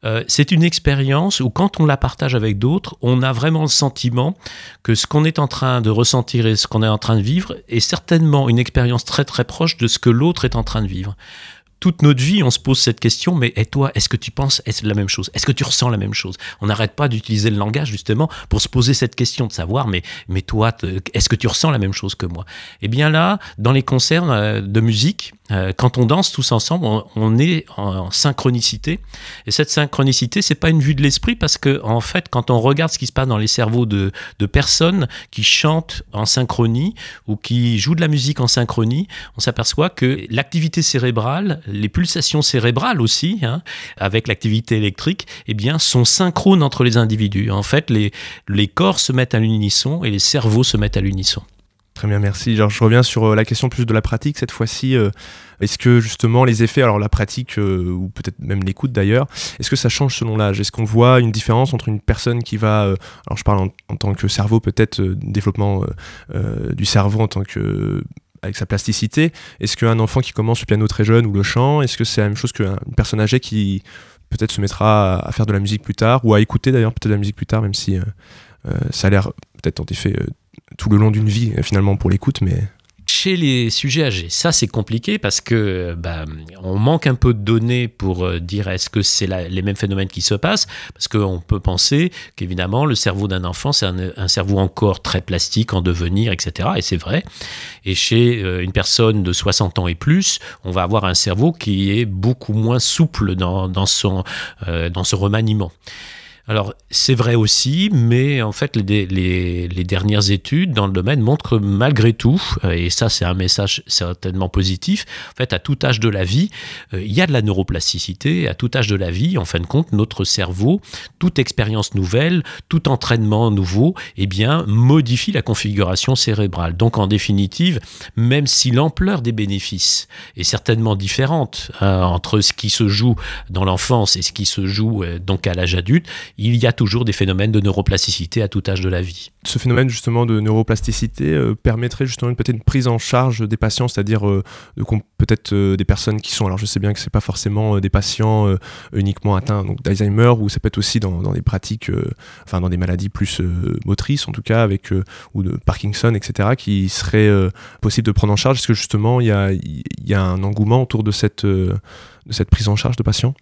euh, c'est une expérience où quand on la partage avec d'autres, on a vraiment le sentiment que ce qu'on est en train de ressentir et ce qu'on est en train de vivre est certainement une expérience très très proche de ce que l'autre est en train de vivre. Toute notre vie, on se pose cette question, mais toi, est-ce que tu penses est-ce la même chose? Est-ce que tu ressens la même chose? On n'arrête pas d'utiliser le langage justement pour se poser cette question, de savoir, mais, mais toi, est-ce que tu ressens la même chose que moi? Eh bien là, dans les concerts euh, de musique, euh, quand on danse tous ensemble, on, on est en synchronicité. Et cette synchronicité, c'est pas une vue de l'esprit parce que en fait, quand on regarde ce qui se passe dans les cerveaux de, de personnes qui chantent en synchronie ou qui jouent de la musique en synchronie, on s'aperçoit que l'activité cérébrale, les pulsations cérébrales aussi, hein, avec l'activité électrique, eh bien, sont synchrones entre les individus. En fait, les, corps se mettent à l'unisson et les cerveaux se mettent à l'unisson. Très bien, merci. Je reviens sur euh, la question plus de la pratique cette fois-ci. euh, Est-ce que justement les effets, alors la pratique euh, ou peut-être même l'écoute d'ailleurs, est-ce que ça change selon l'âge? Est-ce qu'on voit une différence entre une personne qui va, alors je parle en, tant que cerveau peut-être, développement du cerveau en tant que avec sa plasticité. Est-ce qu'un enfant qui commence le piano très jeune ou le chant, est-ce que c'est la même chose qu'une personne âgée qui peut-être se mettra à, faire de la musique plus tard ou à écouter d'ailleurs peut-être de la musique plus tard, même si euh, euh, ça a l'air peut-être en effet euh, tout le long d'une vie finalement pour l'écoute, mais Les sujets âgés, ça c'est compliqué parce que bah, on manque un peu de données pour euh, dire est-ce que c'est les mêmes phénomènes qui se passent parce qu'on peut penser qu'évidemment le cerveau d'un enfant c'est un, cerveau encore très plastique en devenir etc et c'est vrai. Et chez euh, une personne de 60 ans et plus on va avoir un cerveau qui est beaucoup moins souple dans, dans son euh, dans ce remaniement alors, c'est vrai aussi, mais en fait, les, les- les dernières études dans le domaine montrent que malgré tout, euh, et ça, c'est un message certainement positif, en fait, à tout âge de la vie, euh, il y a de la neuroplasticité. À tout âge de la vie, en fin de compte, notre cerveau, toute expérience nouvelle, tout entraînement nouveau, eh bien, modifie la configuration cérébrale. Donc, en définitive, même si l'ampleur des bénéfices est certainement différente euh, entre ce qui se joue dans l'enfance et ce qui se joue euh, donc à l'âge adulte, il y a toujours des phénomènes de neuroplasticité à tout âge de la vie. ce phénomène justement de neuroplasticité euh, permettrait justement une- peut-être prise en charge des patients, c'est-à-dire euh, peut-être euh, des personnes qui sont, alors je sais bien que c'est pas forcément des patients uniquement atteints d'Alzheimer ou ça peut être aussi dans, des pratiques, enfin dans des maladies plus motrices en tout cas avec ou de Parkinson etc qui serait possible de prendre en charge. Est-ce que justement il y a, un engouement autour de cette de cette prise en charge de patients?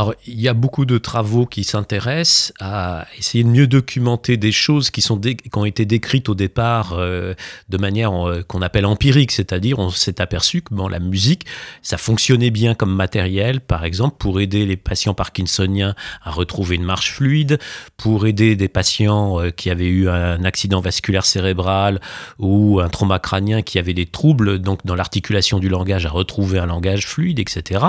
Alors, il y a beaucoup de travaux qui s'intéressent à essayer de mieux documenter des choses qui, sont qui ont été décrites au départ euh, de manière euh, qu'on appelle empirique, c'est-à-dire on s'est aperçu que bon, la musique, ça fonctionnait bien comme matériel, par exemple, pour aider les patients parkinsoniens à retrouver une marche fluide, pour aider des patients euh, qui avaient eu un accident vasculaire cérébral ou un trauma crânien qui avaient des troubles donc dans l'articulation du langage à retrouver un langage fluide, etc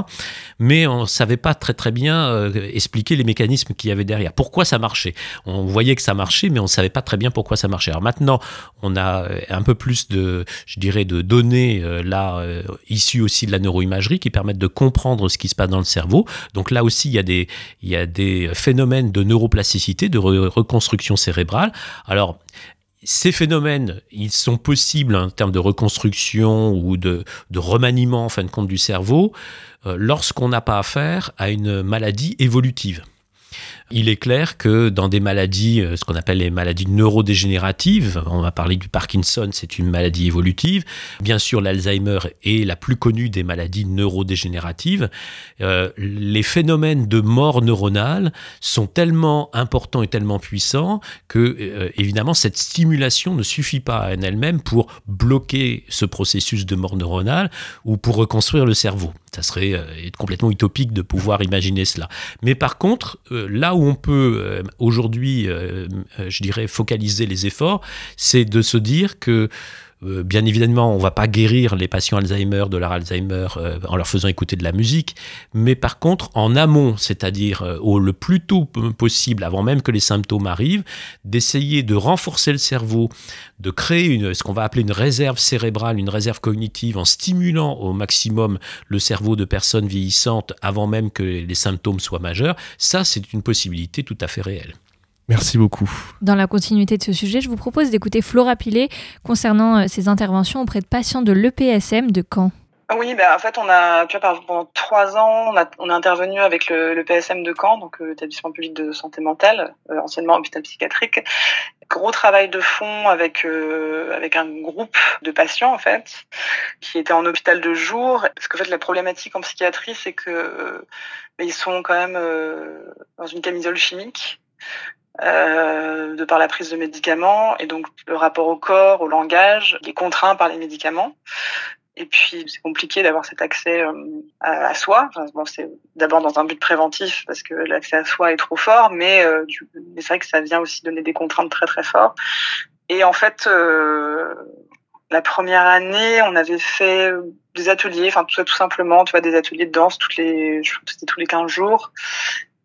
mais on ne savait pas très très bien euh, expliquer les mécanismes qu'il y avait derrière. Pourquoi ça marchait? On voyait que ça marchait, mais on ne savait pas très bien pourquoi ça marchait. Alors maintenant, on a euh, un peu plus de, je dirais, de données euh, là issues aussi de la neuroimagerie qui permettent de comprendre ce qui se passe dans le cerveau. Donc là aussi, il y a des, il y a des phénomènes de neuroplasticité, de re- reconstruction cérébrale. Alors ces phénomènes, ils sont possibles en termes de reconstruction ou de, remaniement en fin de compte du cerveau euh, lorsqu'on n'a pas affaire à une maladie évolutive. Il est clair que dans des maladies, euh, ce qu'on appelle les maladies neurodégénératives, on va parler du Parkinson, c'est une maladie évolutive. Bien sûr, l'Alzheimer est la plus connue des maladies neurodégénératives. Euh, les phénomènes de mort neuronale sont tellement importants et tellement puissants que, euh, évidemment, cette stimulation ne suffit pas en elle-même pour bloquer ce processus de mort neuronale ou pour reconstruire le cerveau. Ça serait complètement utopique de pouvoir imaginer cela. Mais par contre, là où on peut euh, aujourd'hui, je dirais, focaliser les efforts, c'est de se dire que euh, bien évidemment, on va pas guérir les patients Alzheimer de leur Alzheimer euh, en leur faisant écouter de la musique, mais par contre, en amont, c'est-à-dire euh, le plus tôt possible, avant même que les symptômes arrivent, d'essayer de renforcer le cerveau, de créer une, ce qu'on va appeler une réserve cérébrale, une réserve cognitive, en stimulant au maximum le cerveau de personnes vieillissantes avant même que les symptômes soient majeurs, ça, c'est une possibilité tout à fait réelle. Merci beaucoup. Dans la continuité de ce sujet, je vous propose d'écouter Flora Pilet concernant euh, ses interventions auprès de patients de l'EPSM de Caen. Oui, ben, en fait, on a, tu vois, pendant trois ans, on a, on a intervenu avec le, le PSM de Caen, donc euh, l'établissement public de santé mentale, euh, anciennement hôpital psychiatrique. Gros travail de fond avec euh, avec un groupe de patients en fait, qui étaient en hôpital de jour, parce qu'en fait la problématique en psychiatrie, c'est que euh, ils sont quand même euh, dans une camisole chimique. Euh, de par la prise de médicaments et donc le rapport au corps, au langage, il est contraint par les médicaments. Et puis, c'est compliqué d'avoir cet accès euh, à, soi. Bon, c'est d'abord dans un but préventif parce que l'accès à soi est trop fort, mais, euh, c'est vrai que ça vient aussi donner des contraintes très très fortes. Et en fait, la première année, on avait fait des ateliers, enfin tout, simplement, tu vois, des ateliers de danse toutes les, tous les 15 jours.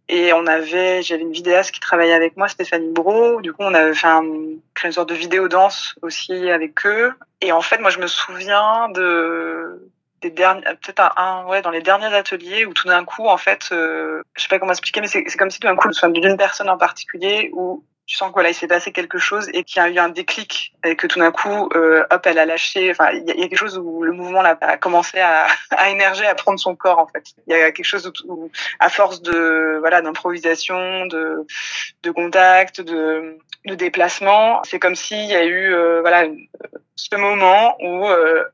Et on avait, j'avais une vidéaste qui travaillait avec moi, Stéphanie Bro. Du coup, on avait fait un, créé une sorte de vidéo danse aussi avec eux. Et en fait, moi, je me souviens de des derniers, peut-être un, ouais, dans les derniers ateliers où tout d'un coup, en fait, euh, je sais pas comment expliquer, mais c'est comme si tout d'un coup, soit d'une personne en particulier où tu sens que voilà, il s'est passé quelque chose et qu'il y a eu un déclic et que tout d'un coup, euh, hop, elle a lâché. Enfin, il y, y a quelque chose où le mouvement là, a commencé à, à émerger, à prendre son corps en fait. Il y a quelque chose où, où à force de voilà d'improvisation, de de contact, de de déplacement, c'est comme s'il y a eu euh, voilà une- ce moment où euh,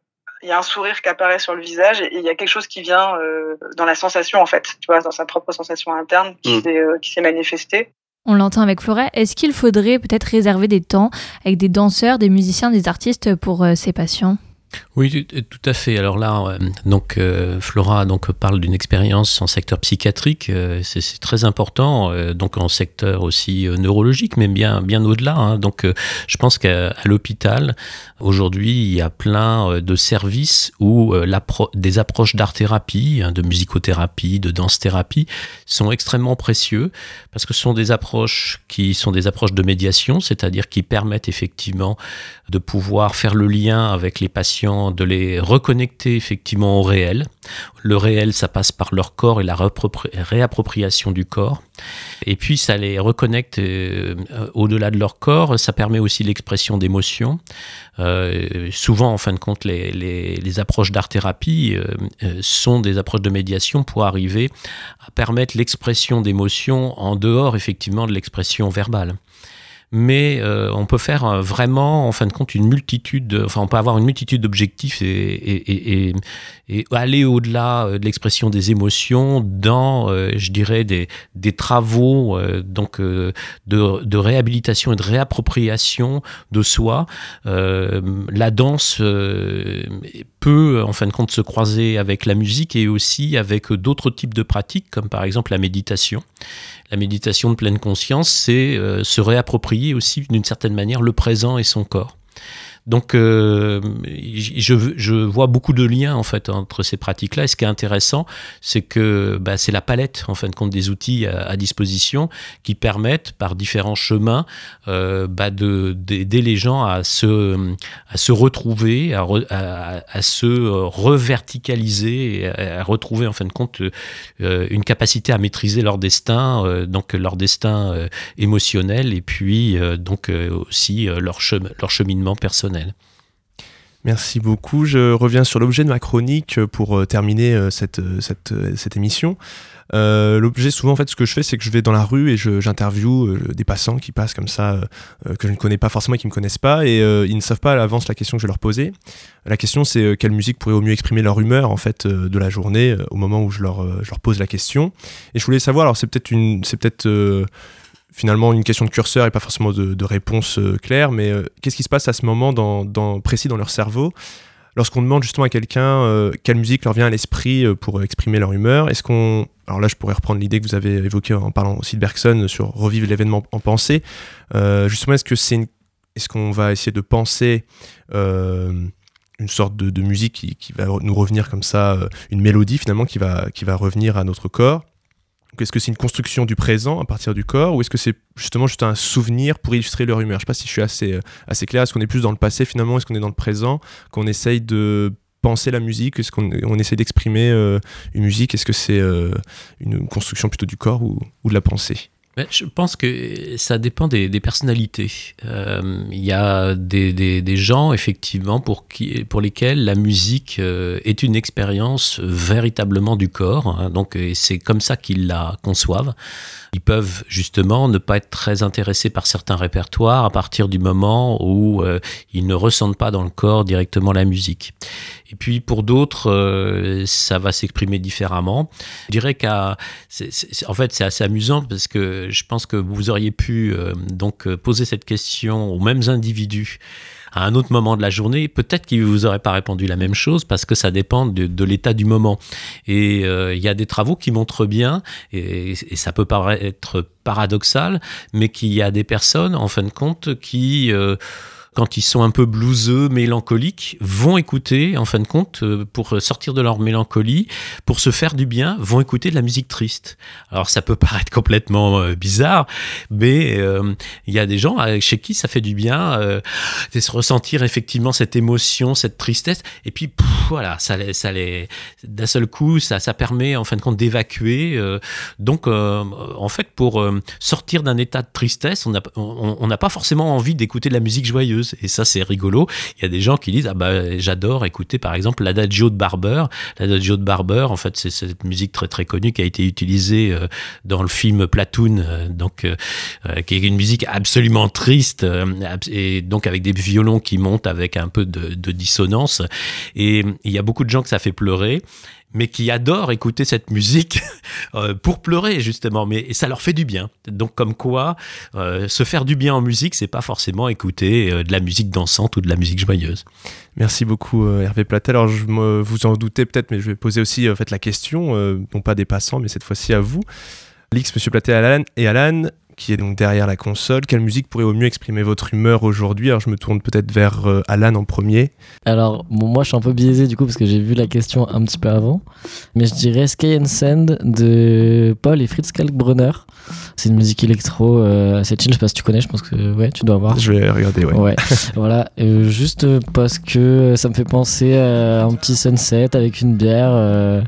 il y a un sourire qui apparaît sur le visage et il y a quelque chose qui vient euh, dans la sensation en fait, tu vois, dans sa propre sensation interne qui Mm. s'est euh, qui s'est manifestée. On l'entend avec Flora. Est-ce qu'il faudrait peut-être réserver des temps avec des danseurs, des musiciens, des artistes pour euh, ces patients Oui, tout- tout à fait. Alors là, euh, donc euh, Flora donc parle d'une expérience en secteur psychiatrique. euh, c'est très important, euh, donc en secteur aussi euh, neurologique, mais bien bien au-delà. hein. Donc, euh, je pense qu'à l'hôpital aujourd'hui, il y a plein euh, de services où euh, des approches d'art-thérapie, hein, de musicothérapie, de danse-thérapie sont extrêmement précieux parce que ce sont des approches qui sont des approches de médiation, c'est-à-dire qui permettent effectivement de pouvoir faire le lien avec les patients, de les reconnecter effectivement au réel. Le réel, ça passe par leur corps et la réappropriation du corps. Et puis, ça les reconnecte euh, au-delà de leur corps. Ça permet aussi l'expression d'émotions. Euh, souvent, en fin de compte, les, approches d'art-thérapie euh, sont des approches de médiation pour arriver à permettre l'expression d'émotions en dehors, effectivement, de l'expression verbale mais euh, on peut faire euh, vraiment, en fin de compte, une multitude, de- enfin, on peut avoir une multitude d'objectifs et, et, et, et- aller au-delà euh, de l'expression des émotions dans, euh, je dirais, des, des travaux euh, donc euh, de, de réhabilitation et de réappropriation de soi. La danse peut, en fin de compte, se croiser avec la musique et aussi avec d'autres types de pratiques, comme par exemple la méditation. La méditation de pleine conscience, c'est euh, se réapproprier aussi d'une certaine manière le présent et son corps. Donc, euh, je, vois beaucoup de liens en fait entre ces pratiques-là. Et ce qui est intéressant, c'est que bah, c'est la palette en fin de compte des outils à, disposition qui permettent, par différents chemins, euh, bah, de d'aider les gens à se retrouver, à, se reverticaliser, à, retrouver en fin de compte euh, une capacité à maîtriser leur destin, donc leur destin émotionnel et puis donc aussi leur cheminement personnel. Merci beaucoup. Je reviens sur l'objet de ma chronique pour euh, terminer euh, cette, euh, cette, émission. L'objet, souvent, en fait, ce que je fais, c'est que je vais dans la rue et j'interviewe des passants qui passent comme ça, que je ne connais pas forcément et qui ne me connaissent pas, et ils ne savent pas à l'avance la question que je vais leur poser. La question, c'est quelle musique pourrait au mieux exprimer leur humeur, en fait, de la journée, au moment où je leur, je leur pose la question. Et je voulais savoir, alors c'est peut-être une, c'est peut-être finalement une question de curseur et pas forcément de, réponse euh, claire, mais euh, qu'est-ce qui se passe à ce moment précis dans leur cerveau lorsqu'on demande justement à quelqu'un euh, quelle musique leur vient à l'esprit pour exprimer leur humeur? Est-ce qu'on alors là, je pourrais reprendre l'idée que vous avez évoquée en parlant aussi de Bergson sur revivre l'événement en pensée. justement, est-ce que c'est est-ce qu'on va essayer de penser une sorte de, de musique qui, qui, va nous revenir comme ça, une mélodie finalement qui va, qui va revenir à notre corps? Est-ce que c'est une construction du présent à partir du corps ou est-ce que c'est justement juste un souvenir pour illustrer leur humeur? Je sais pas si je suis assez, assez clair. Est-ce qu'on est plus dans le passé finalement Est-ce qu'on est dans le présent? Qu'on essaye de penser la musique Est-ce qu'on on essaye d'exprimer euh, une musique? Est-ce que c'est euh, une construction plutôt du corps ou de la pensée? Je pense que ça dépend des, des personnalités. Euh, il y a des, des, des, gens, effectivement, pour, qui, pour lesquels la musique euh, est une expérience véritablement du corps. Hein, donc, c'est comme ça qu'ils la conçoivent. Ils peuvent justement ne pas être très intéressés par certains répertoires à partir du moment où euh, ils ne ressentent pas dans le corps directement la musique. Et puis pour d'autres, euh, ça va s'exprimer différemment. Je dirais qu'à, en fait, c'est assez amusant parce que je pense que vous auriez pu euh, donc poser cette question aux mêmes individus à un autre moment de la journée, peut-être qu'il vous aurait pas répondu la même chose parce que ça dépend de, l'état du moment. Et euh, il y a des travaux qui montrent bien, et, ça peut paraître paradoxal, mais qu'il y a des personnes, en fin de compte, qui euh, quand ils sont un peu blueseux, mélancoliques, vont écouter, en fin de compte, euh, pour sortir de leur mélancolie, pour se faire du bien, vont écouter de la musique triste. Alors ça peut paraître complètement euh, bizarre, mais euh, il y a des gens chez qui ça fait du bien de se ressentir effectivement cette émotion, cette tristesse, et puis voilà, ça, ça les, d'un seul coup, ça, ça permet en fin de compte d'évacuer. donc en fait, pour sortir d'un état de tristesse, on n'a on pas forcément envie d'écouter de la musique joyeuse. Et ça, c'est rigolo. Il y a des gens qui disent Ah bah, j'adore écouter par exemple l'Adagio de Barber. L'Adagio de Barber, en fait, c'est cette musique très très connue qui a été utilisée euh, dans le film Platoon, euh, donc, euh, qui est une musique absolument triste, et donc avec des violons qui montent avec un peu de, de dissonance. Et il y a beaucoup de gens que ça fait pleurer mais qui adorent écouter cette musique euh, pour pleurer justement, mais et ça leur fait du bien. Donc comme quoi, euh, se faire du bien en musique, c'est pas forcément écouter euh, de la musique dansante ou de la musique joyeuse. Merci beaucoup Hervé Platel. Alors je vous en doutez peut-être, mais je vais poser aussi en fait la question, non pas des passants, mais cette fois-ci à vous. Lix, Monsieur Platel et Alan, qui est donc derrière la console. Quelle musique pourrait au mieux exprimer votre humeur aujourd'hui? Alors je me tourne peut-être vers euh, Alan en premier. Alors bon, moi je suis un peu biaisé du coup parce que j'ai vu la question un petit peu avant, mais je dirais Sky and Sand de Paul et Fritz Kalkbrenner. C'est une musique électro euh, assez chill, je sais pas si tu connais, je pense que ouais, tu dois voir. Je vais regarder, ouais. Ouais, voilà, euh, juste parce que ça me fait penser à un petit sunset avec une bière.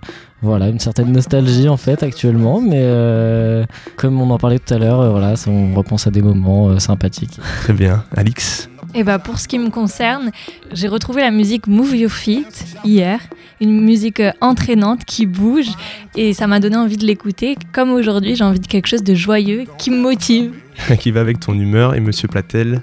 Voilà, une certaine nostalgie en fait actuellement, mais euh, comme on en parlait tout à l'heure, euh, voilà, ça, on repense à des moments euh, sympathiques. Très bien. Alix et bah pour ce qui me concerne, j'ai retrouvé la musique Move Your Feet hier, une musique entraînante qui bouge et ça m'a donné envie de l'écouter. Comme aujourd'hui, j'ai envie de quelque chose de joyeux qui me motive. qui va avec ton humeur et Monsieur Platel?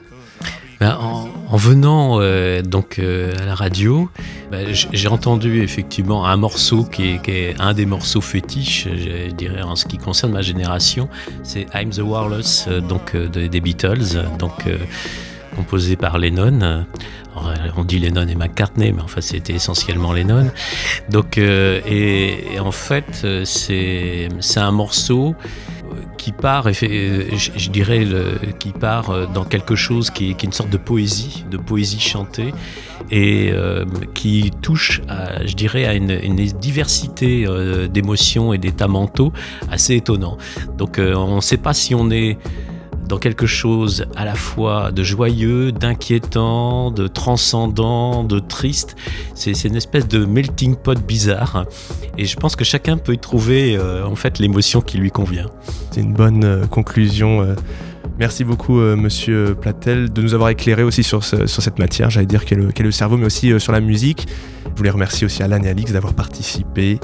Ben, en, en, venant euh, donc euh, à la radio, ben, j'ai entendu effectivement un morceau qui est, un des morceaux fétiches, je dirais en ce qui concerne ma génération, c'est I'm the Wireless euh, donc de, des Beatles, donc composé par Lennon. On dit Lennon et McCartney, mais enfin c'était essentiellement Lennon. Donc et, et en fait c'est c'est un morceau qui part, je, je dirais, qui part dans quelque chose qui est, une sorte de poésie, de poésie chantée, et euh, qui touche, à, je dirais, à une, diversité euh, d'émotions et d'états mentaux assez étonnant. Donc euh, on ne sait pas si on est dans quelque chose à la fois de joyeux, d'inquiétant, de transcendant, de triste. C'est une espèce de melting pot bizarre. Et je pense que chacun peut y trouver euh, en fait l'émotion qui lui convient. C'est une bonne euh, conclusion. Euh. Merci beaucoup, euh, monsieur Platel, de nous avoir éclairé aussi sur, sur cette matière, j'allais dire qu'est le, le cerveau, mais aussi sur la musique. Je voulais remercier aussi Alan et Alix d'avoir participé.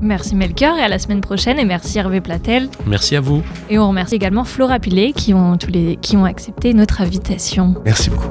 Merci Melchior et à la semaine prochaine et merci Hervé Platel. Merci à vous. Et on remercie également Flora Pilet qui ont, tous les, qui ont accepté notre invitation. Merci beaucoup.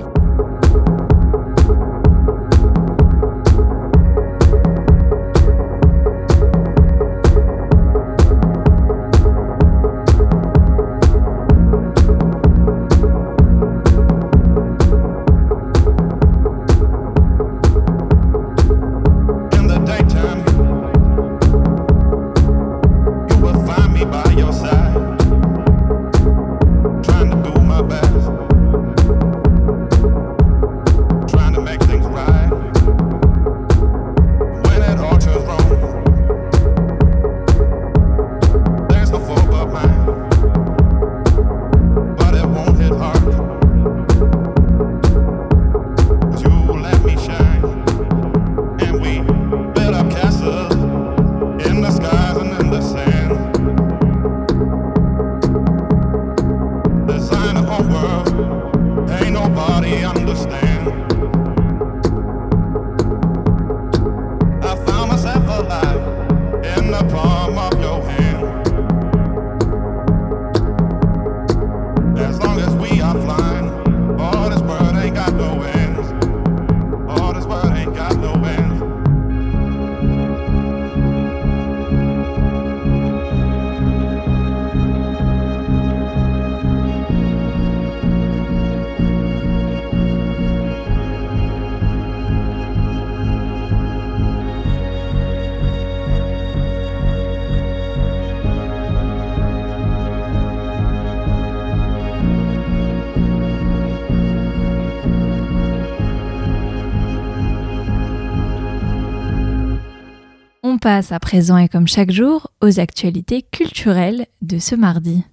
Passe à présent et comme chaque jour aux actualités culturelles de ce mardi.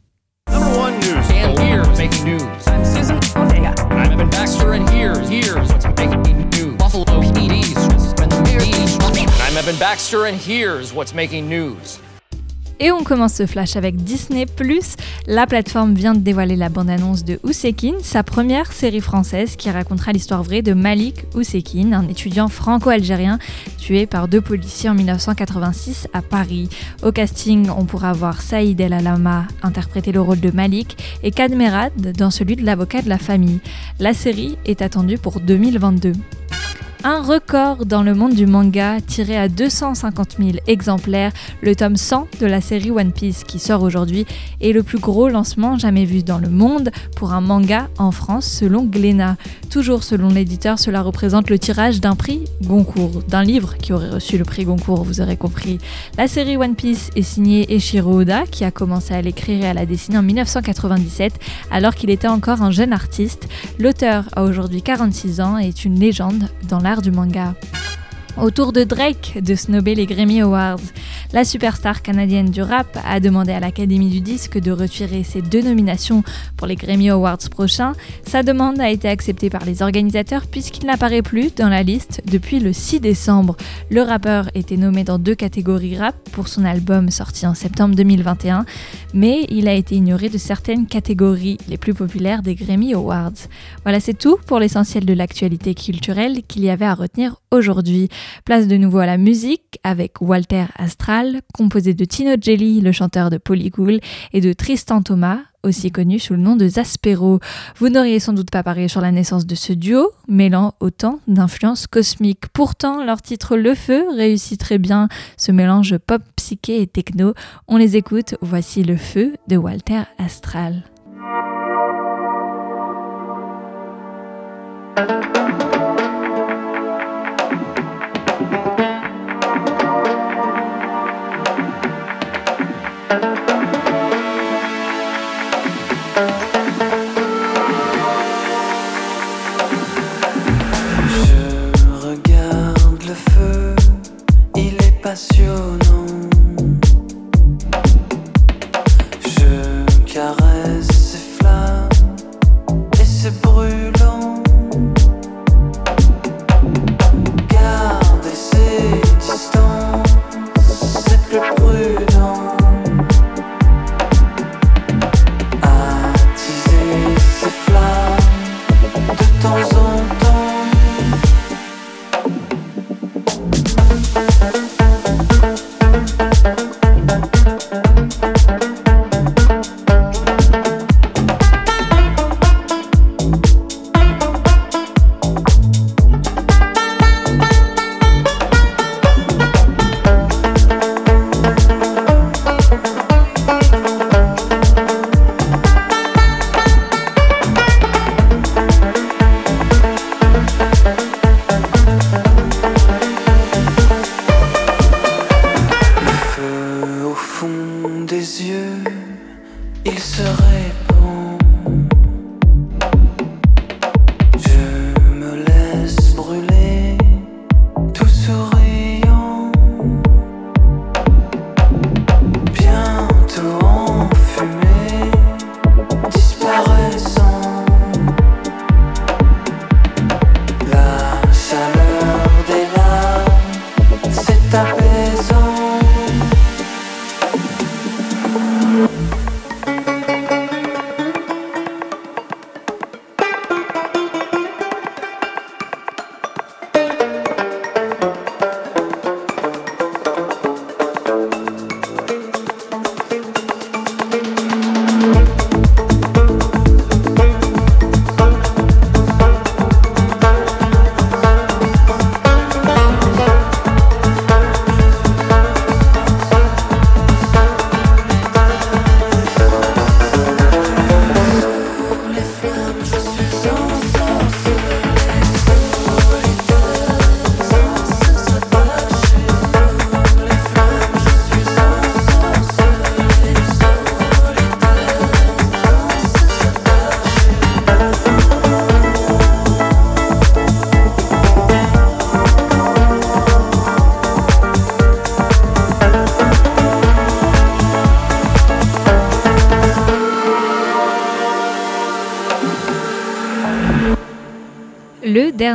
Et on commence ce flash avec Disney ⁇ La plateforme vient de dévoiler la bande-annonce de Oussekine, sa première série française qui racontera l'histoire vraie de Malik Oussekine, un étudiant franco-algérien tué par deux policiers en 1986 à Paris. Au casting, on pourra voir Saïd El Alama interpréter le rôle de Malik et Kadmerad dans celui de l'avocat de la famille. La série est attendue pour 2022. Un record dans le monde du manga tiré à 250 000 exemplaires, le tome 100 de la série One Piece qui sort aujourd'hui est le plus gros lancement jamais vu dans le monde pour un manga en France selon Glénat. Toujours selon l'éditeur, cela représente le tirage d'un prix Goncourt, d'un livre qui aurait reçu le prix Goncourt, vous aurez compris. La série One Piece est signée Eshiro Oda qui a commencé à l'écrire et à la dessiner en 1997 alors qu'il était encore un jeune artiste. L'auteur a aujourd'hui 46 ans et est une légende dans du manga. Au tour de Drake de snober les Grammy Awards, la superstar canadienne du rap a demandé à l'Académie du disque de retirer ses deux nominations pour les Grammy Awards prochains. Sa demande a été acceptée par les organisateurs puisqu'il n'apparaît plus dans la liste depuis le 6 décembre. Le rappeur était nommé dans deux catégories rap pour son album sorti en septembre 2021, mais il a été ignoré de certaines catégories les plus populaires des Grammy Awards. Voilà, c'est tout pour l'essentiel de l'actualité culturelle qu'il y avait à retenir aujourd'hui. Place de nouveau à la musique avec Walter Astral, composé de Tino Jelly, le chanteur de Polycool, et de Tristan Thomas, aussi connu sous le nom de Zaspero. Vous n'auriez sans doute pas parié sur la naissance de ce duo, mêlant autant d'influences cosmiques. Pourtant, leur titre Le Feu réussit très bien ce mélange pop, psyché et techno. On les écoute, voici Le Feu de Walter Astral.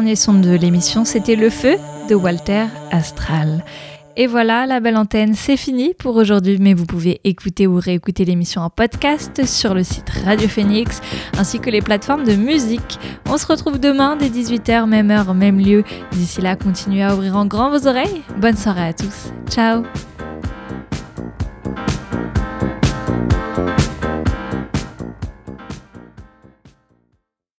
Dernier son de l'émission, c'était Le Feu de Walter Astral. Et voilà, la belle antenne, c'est fini pour aujourd'hui, mais vous pouvez écouter ou réécouter l'émission en podcast sur le site Radio Phoenix ainsi que les plateformes de musique. On se retrouve demain dès 18h, même heure, même lieu. D'ici là, continuez à ouvrir en grand vos oreilles. Bonne soirée à tous. Ciao